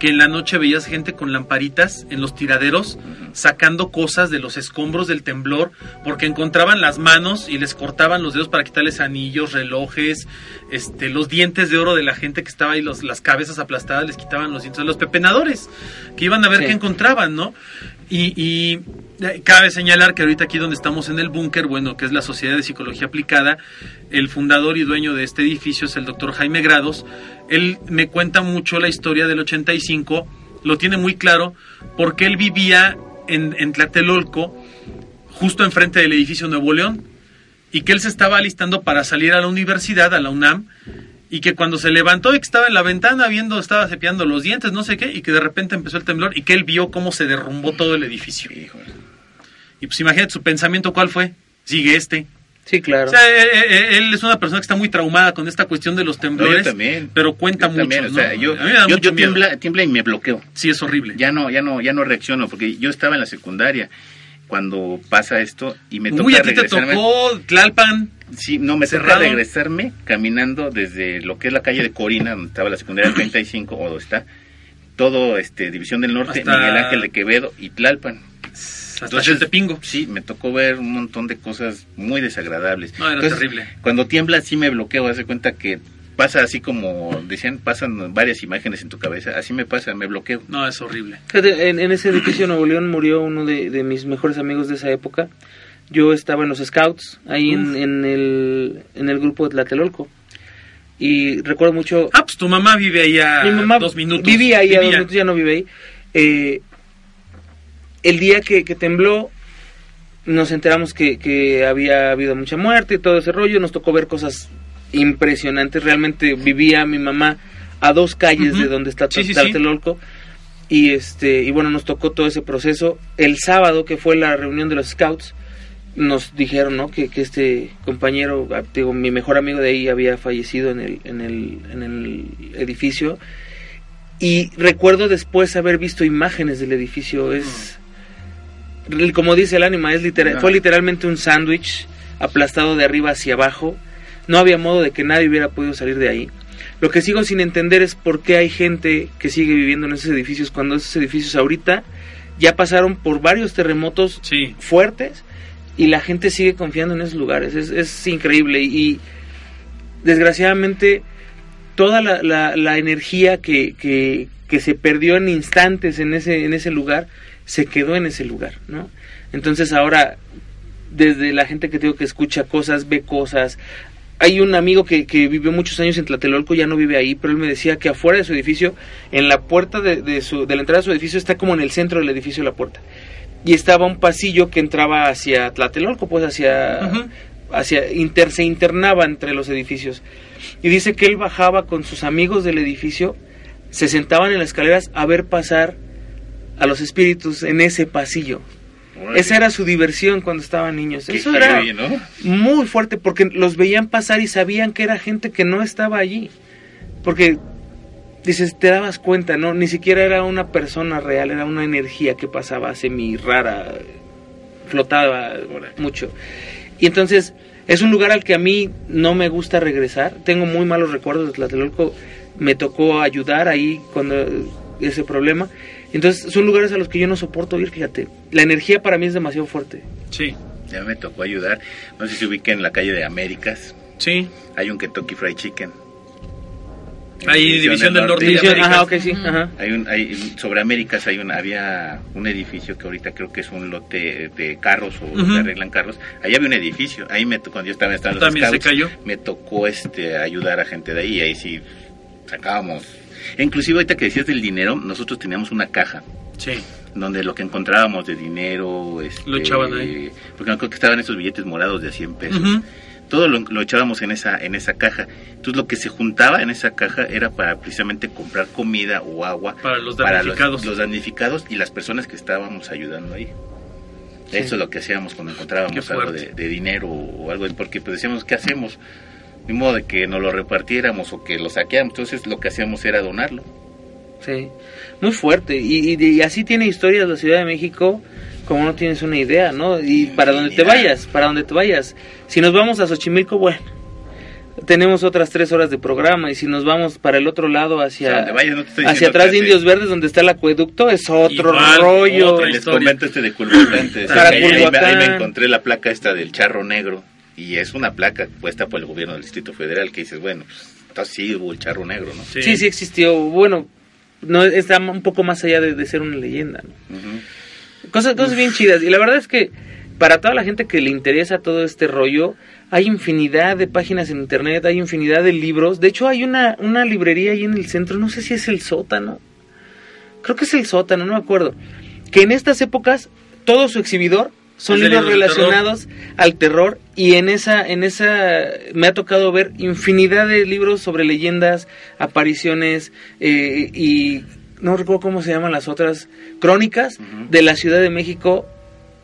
que en la noche veías gente con lamparitas en los tiraderos sacando cosas de los escombros del temblor porque encontraban las manos y les cortaban los dedos para quitarles anillos, relojes, este, los dientes de oro de la gente que estaba ahí, los, las cabezas aplastadas les quitaban los dientes, los pepenadores que iban a ver Sí. qué encontraban, ¿no? Y, y eh, cabe señalar que ahorita aquí donde estamos en el búnker, bueno, que es la Sociedad de Psicología Aplicada, el fundador y dueño de este edificio es el doctor Jaime Grados. Él me cuenta mucho la historia del 85, lo tiene muy claro, porque él vivía en, en Tlatelolco, justo enfrente del edificio Nuevo León, y que él se estaba alistando para salir a la universidad, a la UNAM, y que cuando se levantó y que estaba en la ventana viendo, estaba cepillando los dientes, no sé qué, y que de repente empezó el temblor y que él vio cómo se derrumbó todo el edificio. Híjole. Y pues imagínate su pensamiento, ¿cuál fue? Sigue este. Sí, claro. O sea, eh, eh, él es una persona que está muy traumada con esta cuestión de los No, temblores, yo también. pero cuenta Yo mucho. también, o ¿no? yo, A mí me da yo, mucho yo miedo. tiembla, tiembla y me bloqueo. Sí, es horrible. Ya no, ya no, ya no reacciono porque yo estaba en la secundaria cuando pasa esto y me toca Uy, a ti te tocó Tlalpan. Sí, no, me toca Cerrado. regresarme caminando desde lo que es la calle de Corina, donde estaba la secundaria 35, o donde está, todo, este, División del Norte, Hasta- Miguel Ángel de Quevedo y Tlalpan. Hasta Entonces, Xaltepingo. Sí, me tocó ver un montón de cosas muy desagradables. No, era Entonces, terrible. Cuando tiembla, sí me bloqueo, hace cuenta que pasa así como decían, pasan varias imágenes en tu cabeza, así me pasa, me bloqueo. No, es horrible. En, en ese edificio de Nuevo León murió uno de, de mis mejores amigos de esa época. Yo estaba en los Scouts, ahí en, el, en el grupo de Tlatelolco. Y recuerdo mucho... Ah, pues tu mamá vive ahí a mi mamá dos minutos. vivía ahí a dos minutos, ya no vive ahí. Eh, el día que, que tembló, nos enteramos que, que había habido mucha muerte y todo ese rollo. Nos tocó ver cosas impresionantes. Realmente vivía mi mamá a dos calles de donde está Sí, sí, sí. Tlatelolco. Y este y bueno, nos tocó todo ese proceso. El sábado, que fue la reunión de los scouts, nos dijeron ¿no? que, que este compañero, ah, digo, mi mejor amigo de ahí había fallecido en el, en el, en el edificio. Y recuerdo después haber visto imágenes del edificio. Es, como dice el ánima, es literal, fue literalmente un sándwich aplastado de arriba hacia abajo. No había modo de que nadie hubiera podido salir de ahí. Lo que sigo sin entender es por qué hay gente que sigue viviendo en esos edificios cuando esos edificios ahorita ya pasaron por varios terremotos Sí. fuertes y la gente sigue confiando en esos lugares. Es, es increíble y, desgraciadamente toda la, la, la energía que, que, que se perdió en instantes en ese, en ese lugar, se quedó en ese lugar, ¿no? Entonces ahora, desde la gente que tengo que escucha cosas, ve cosas, hay un amigo que, que vivió muchos años en Tlatelolco, ya no vive ahí, pero él me decía que afuera de su edificio, en la puerta de, de, su, de la entrada de su edificio, está como en el centro del edificio la puerta. Y estaba un pasillo que entraba hacia Tlatelolco, pues hacia, hacia inter, se internaba entre los edificios. Y dice que él bajaba con sus amigos del edificio, se sentaban en las escaleras a ver pasar a los espíritus en ese pasillo. Esa era su diversión cuando estaban niños. Eso era muy fuerte porque los veían pasar y sabían que era gente que no estaba allí. Porque dices, te dabas cuenta, no, ni siquiera era una persona real, era una energía que pasaba semi rara, flotaba mucho. Y entonces es un lugar al que a mí no me gusta regresar. Tengo muy malos recuerdos de Tlatelolco. Me tocó ayudar ahí cuando ese problema. Entonces son lugares a los que yo no soporto ir, fíjate. La energía para mí es demasiado fuerte. Sí, Ya me tocó ayudar. No sé si se ubica en la calle de Américas. sí. Hay un Kentucky Fried Chicken. Ahí, División del Norte. División- ajá, ok, sí, ajá. Hay un, hay, sobre Américas hay un, había un edificio que ahorita creo que es un lote de carros o donde arreglan carros. Ahí había un edificio. Ahí me tocó, cuando yo estaba, estaba en los También se scouts, cayó. me tocó este ayudar a gente de ahí y ahí sí sacábamos. Inclusive ahorita que decías del dinero, nosotros teníamos una caja Sí. donde lo que encontrábamos de dinero, este, Lo echaban ahí. Porque me acuerdo que estaban esos billetes morados de 100 pesos. Ujú. Todo lo, lo echábamos en esa en esa caja. Entonces lo que se juntaba en esa caja era para precisamente comprar comida o agua Para los para damnificados. los, damnificados y las personas que estábamos ayudando ahí. Sí. Eso es lo que hacíamos cuando encontrábamos algo de, de dinero o algo, porque pues decíamos, ¿qué hacemos? Ni modo de que nos lo repartiéramos o que lo saqueáramos. Entonces lo que hacíamos era donarlo. Sí, muy fuerte. Y, y, y así tiene historias la Ciudad de México, como no tienes una idea, ¿no? Y para donde te vayas, para donde te vayas. Si nos vamos a Xochimilco, bueno, tenemos otras tres horas de programa. Y si nos vamos para el otro lado, O sea, hacia, donde vayas, no te estoy hacia atrás de Indios Verdes, donde está el acueducto, es otro Igual, rollo. otra Les comento este de Culhuacán. ahí- ahí, me- ahí me Culhuacán. encontré la placa esta del charro negro. Y es una placa puesta por el gobierno del Distrito Federal que dices, bueno, pues, está sí hubo el charro negro, ¿no? Sí. Sí, sí existió. Bueno, no está un poco más allá de, de ser una leyenda, ¿no? Ujú. Cosas, cosas bien chidas. Y la verdad es que para toda la gente que le interesa todo este rollo, hay infinidad de páginas en internet, hay infinidad de libros. De hecho, hay una, una librería ahí en el centro, no sé si es el sótano. Creo que es el sótano, no me acuerdo. Que en estas épocas todo su exhibidor son libros relacionados al terror y en esa en esa me ha tocado ver infinidad de libros sobre leyendas, apariciones eh, y no recuerdo cómo se llaman las otras crónicas de la Ciudad de México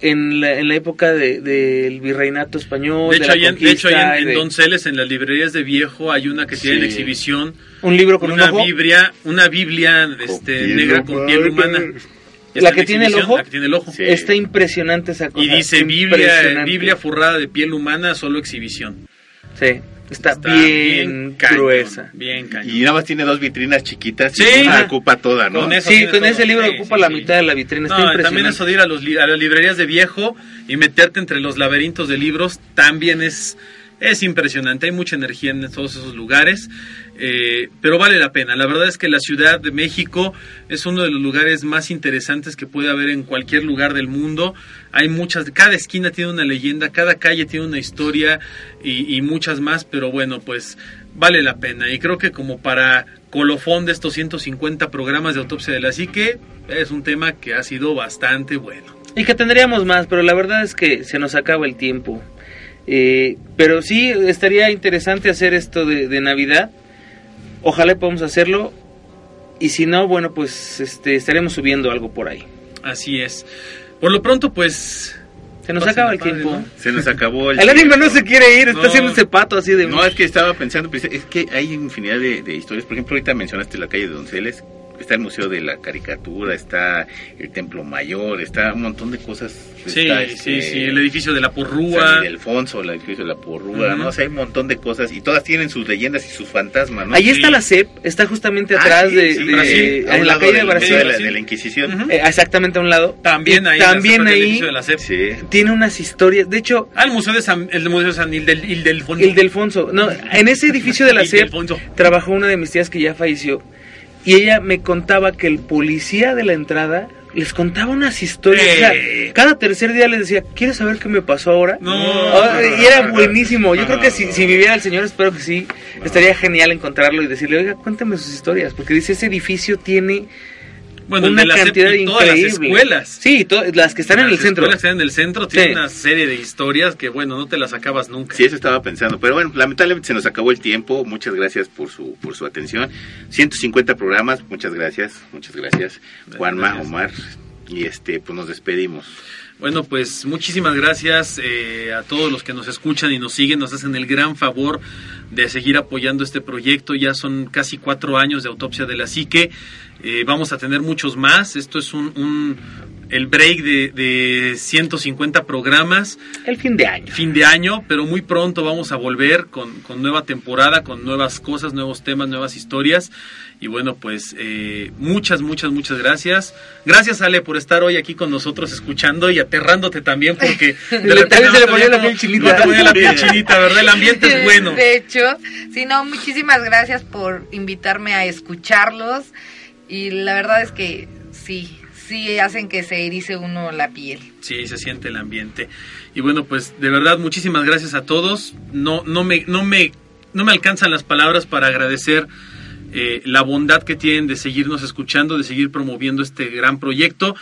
en la, en la época de- del virreinato español. De de hecho, la ahí en, de hecho, conquista en, de- Donceles, en las librerías de viejo, hay una que tiene en exhibición un libro con una un ojo. Biblia, una Biblia este, negra con piel humana. La que en tiene el ojo. La que tiene el ojo. Sí. Está impresionante esa cosa. Y dice Biblia. Biblia forrada de piel humana, solo exhibición. Sí, está, Está bien, cañón, gruesa. Bien cañón. Y nada más tiene dos vitrinas chiquitas Sí. y una ocupa toda, ¿no? Con Sí, con todo. ese libro Sí, ocupa sí, la sí. mitad de la vitrina. Está No, impresionante. también eso de ir a, los, li- a las librerías de viejo y meterte entre los laberintos de libros también es, es impresionante. Hay mucha energía en todos esos lugares, eh, pero vale la pena. La verdad es que la Ciudad de México es uno de los lugares más interesantes que puede haber en cualquier lugar del mundo. Hay muchas, cada esquina tiene una leyenda, cada calle tiene una historia y, muchas más, pero bueno, pues vale la pena. Y creo que como para colofón de estos 150 programas de autopsia de la psique, es un tema que ha sido bastante bueno. Y que tendríamos más, pero la verdad es que se nos acaba el tiempo. Eh, pero sí, estaría interesante hacer esto de Navidad. Ojalá podamos hacerlo. Y si no, bueno, pues este, estaremos subiendo algo por ahí. Así es. Por lo pronto, pues... Se nos acaba el padre, tiempo. ¿no? Se nos acabó el El ánimo tiempo. no se quiere ir, está No. haciendo ese pato así de... No, es que estaba pensando, pues, es que hay infinidad de, de historias. Por ejemplo, ahorita mencionaste la calle de Donceles. Está el Museo de la Caricatura, está el Templo Mayor, está un montón de cosas. Sí, Está, sí, este, sí, el edificio de la San Porrúa. Ildefonso, el edificio de la Porrúa. ¿no? O sea, hay un montón de cosas y todas tienen sus leyendas y sus fantasmas, ¿no? Ahí Sí. está la CEP, está justamente Ah, atrás sí, de, sí, de- Brasil, a un en la calle de del Brasil. Museo de la, Brasil. de la Inquisición. Eh, exactamente a un lado. También ahí. la también CEP, ahí de la CEP. Sí. tiene unas historias. De hecho, Ah, el Museo de San, el Museo de San Ildel, Ildefonso. el Delfonso. No, en ese edificio de la CEP Ildefonso. trabajó una de mis tías que ya falleció. Y ella me contaba que el policía de la entrada les contaba unas historias. O sea, cada tercer día les decía, ¿quieres saber qué me pasó ahora? No. Ah, y era buenísimo. Yo creo que si, si viviera el señor, espero que sí, estaría genial encontrarlo y decirle, oiga, cuéntame sus historias. Porque dice, ese edificio tiene Bueno, el una de la CEP cantidad y todas las increíble. escuelas. Sí, las que están en Las el centro. escuelas que están en el centro tienen Sí. una serie de historias que, bueno, no te las acabas nunca. Sí, eso estaba pensando. Pero bueno, lamentablemente se nos acabó el tiempo. Muchas gracias por su por su atención. 150 programas. Muchas gracias. Muchas gracias. Juanma, Gracias. Omar. Y este, pues nos despedimos. Bueno, pues muchísimas gracias eh, a todos los que nos escuchan y nos siguen, nos hacen el gran favor de seguir apoyando este proyecto. Ya son casi cuatro años de autopsia de la psique. Eh, vamos a tener muchos más. Esto es un, un- el break de, de 150 programas. El fin de año. fin de año, pero muy pronto vamos a volver con, con nueva temporada, con nuevas cosas, nuevos temas, nuevas historias. Y bueno, pues eh, muchas, muchas, muchas gracias. Gracias, Ale, por estar hoy aquí con nosotros escuchando y aterrándote también, porque de también se le la piel chinita. no ponía la piel chinita, ¿verdad? El ambiente es bueno. De hecho, sí, no, muchísimas gracias por invitarme a escucharlos. Y la verdad es que sí, sí hacen que se erice uno la piel. Sí, se siente el ambiente. Y bueno, pues de verdad muchísimas gracias a todos. No no me no me no me alcanzan las palabras para agradecer eh, la bondad que tienen de seguirnos escuchando, de seguir promoviendo este gran proyecto.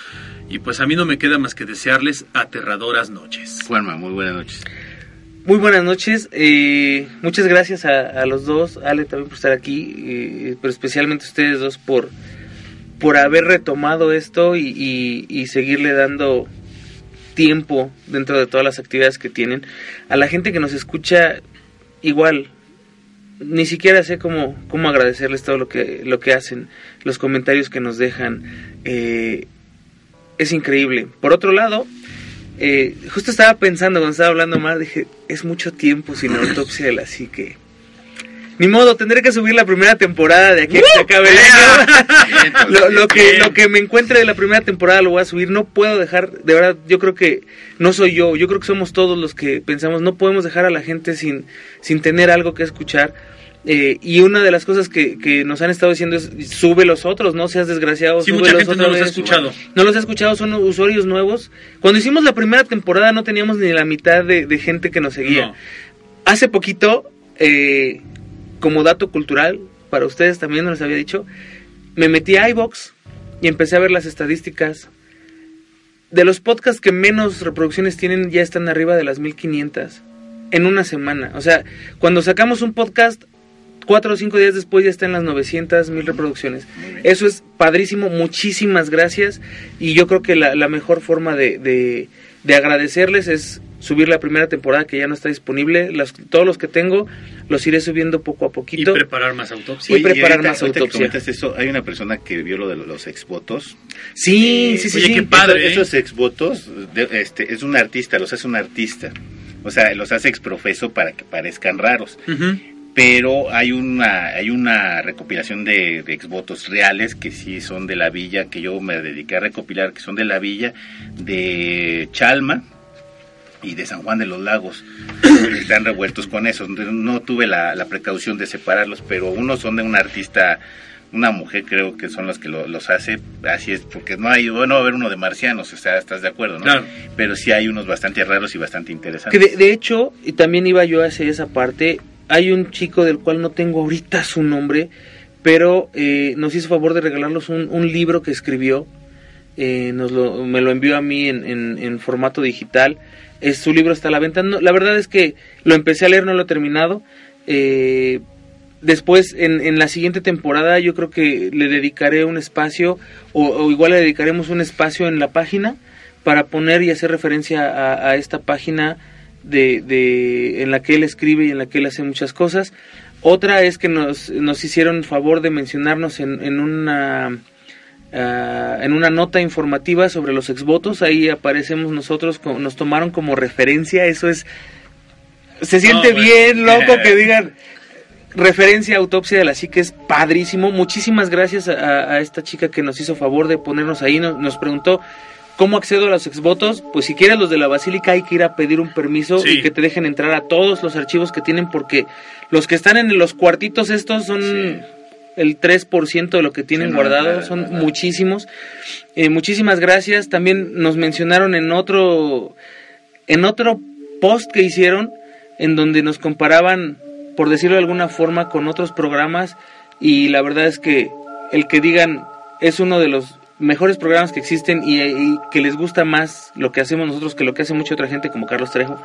Y pues a mí no me queda más que desearles aterradoras noches. Juanma, muy buenas noches. Muy buenas noches, eh, muchas gracias a, a los dos, Ale también por estar aquí, eh, pero especialmente a ustedes dos por, por haber retomado esto y, seguirle dando tiempo dentro de todas las actividades que tienen. A la gente que nos escucha, igual, ni siquiera sé cómo, cómo agradecerles todo lo que, lo que hacen, los comentarios que nos dejan. eh, es increíble. Por otro lado, eh, justo estaba pensando cuando estaba hablando más, dije, es mucho tiempo sin autopsia de la. Ni modo, tendré que subir la primera temporada de aquí a que se acabe el año. lo, lo que, lo que me encuentre de la primera temporada lo voy a subir. No puedo dejar, de verdad, yo creo que no soy yo, yo creo que somos todos los que pensamos, no podemos dejar a la gente sin, sin tener algo que escuchar. Eh, y una de las cosas que, que nos han estado diciendo es, sube los otros, no seas desgraciado. Sí, mucha súbelos gente otra no los ha vez". escuchado. No los ha escuchado, son usuarios nuevos. Cuando hicimos la primera temporada no teníamos ni la mitad de, de gente que nos seguía. No. Hace poquito, eh, como dato cultural, para ustedes también no les había dicho, me metí a iBox y empecé a ver las estadísticas. De los podcasts que menos reproducciones tienen, ya están arriba de las 1500 en una semana. O sea, cuando sacamos un podcast, cuatro o cinco días después ya está en las 900 mil reproducciones. Eso es padrísimo, muchísimas gracias. Y yo creo que la, la mejor forma de, de- de agradecerles es subir la primera temporada que ya no está disponible. Las- todos los que tengo los iré subiendo poco a Y poquito. preparar más autopsia. Sí, preparar ahorita- más ahorita que autopsia. comentas eso, hay una persona que vio lo de los exvotos. Sí, sí, sí. Oye, sí. qué padre, ¿eh? Esos, esos exvotos, de- este, es un artista, los hace un artista. O sea, los hace exprofeso para que parezcan raros. Pero hay una hay una recopilación de, de exvotos reales que sí son de la villa que yo me dediqué a recopilar que son de la villa de Chalma y de San Juan de los Lagos están revueltos con eso. No tuve la, la precaución de separarlos pero unos son de un artista una mujer creo que son los que lo- los hace. Así es porque no hay bueno va a haber uno de marcianos o sea estás de acuerdo no Claro. pero sí hay unos bastante raros y bastante Que interesantes de, de hecho, y también iba yo hacia esa parte, hay un chico del cual no tengo ahorita su nombre, pero eh, nos hizo favor de regalarnos un, un libro que escribió, eh, nos lo, me lo envió a mí en, en- en formato digital, es, su libro está a la venta, No, la verdad es que lo empecé a leer, no lo he terminado, eh, después en, en la siguiente temporada yo creo que le dedicaré un espacio, o, o igual le dedicaremos un espacio en la página, para poner y hacer referencia a, a esta página de, de- en la que él escribe y en la que él hace muchas cosas. Otra es que nos, nos hicieron favor de mencionarnos en, en una ah, en una nota informativa sobre los exvotos, ahí aparecemos nosotros, nos tomaron como referencia, eso es, se siente bueno. bien loco que digan referencia a autopsia de la psique, es padrísimo, muchísimas gracias a, a esta chica que nos hizo favor de ponernos ahí, nos, nos preguntó ¿Cómo accedo a los exvotos? Pues si quieres los de la basílica hay que ir a pedir un permiso Sí. y que te dejen entrar a todos los archivos que tienen porque los que están en los cuartitos estos son Sí. El 3% de lo que tienen Sí, no, guardado, son muchísimos. Eh, muchísimas gracias. También nos mencionaron en otro en otro post que hicieron en donde nos comparaban, por decirlo de alguna forma, con otros programas y la verdad es que el que digan es uno de los mejores programas que existen y, y que les gusta más lo que hacemos nosotros que lo que hace mucha otra gente como Carlos Trejo,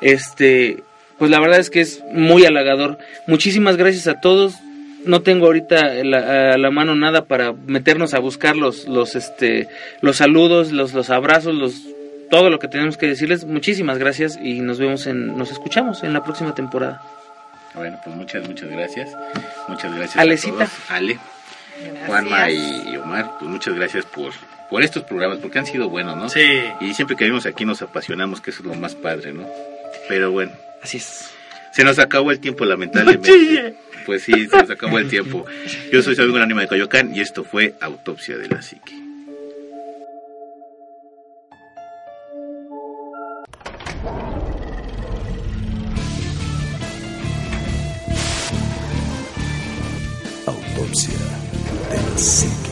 este, pues la verdad es que es muy halagador. Muchísimas gracias a todos. No tengo ahorita la, a la mano nada para meternos a buscar los, los, este, los saludos, los, los abrazos, los, todo lo que tenemos que decirles. Muchísimas gracias y nos vemos en, nos escuchamos en la próxima temporada. Bueno, pues muchas, muchas gracias. Muchas gracias Alecita. a todos. Ale, Gracias. Juanma y, y Omar, pues muchas gracias por, por estos programas, porque han sido buenos, ¿no? Sí. Y siempre que vimos aquí nos apasionamos, que eso es lo más padre, ¿no? Pero bueno, Así es. se nos acabó el tiempo, lamentablemente. Pues sí, se nos acabó el tiempo. Yo soy Sabino Anima de Coyoacán y esto fue Autopsia de la Psique. Autopsia de la psique.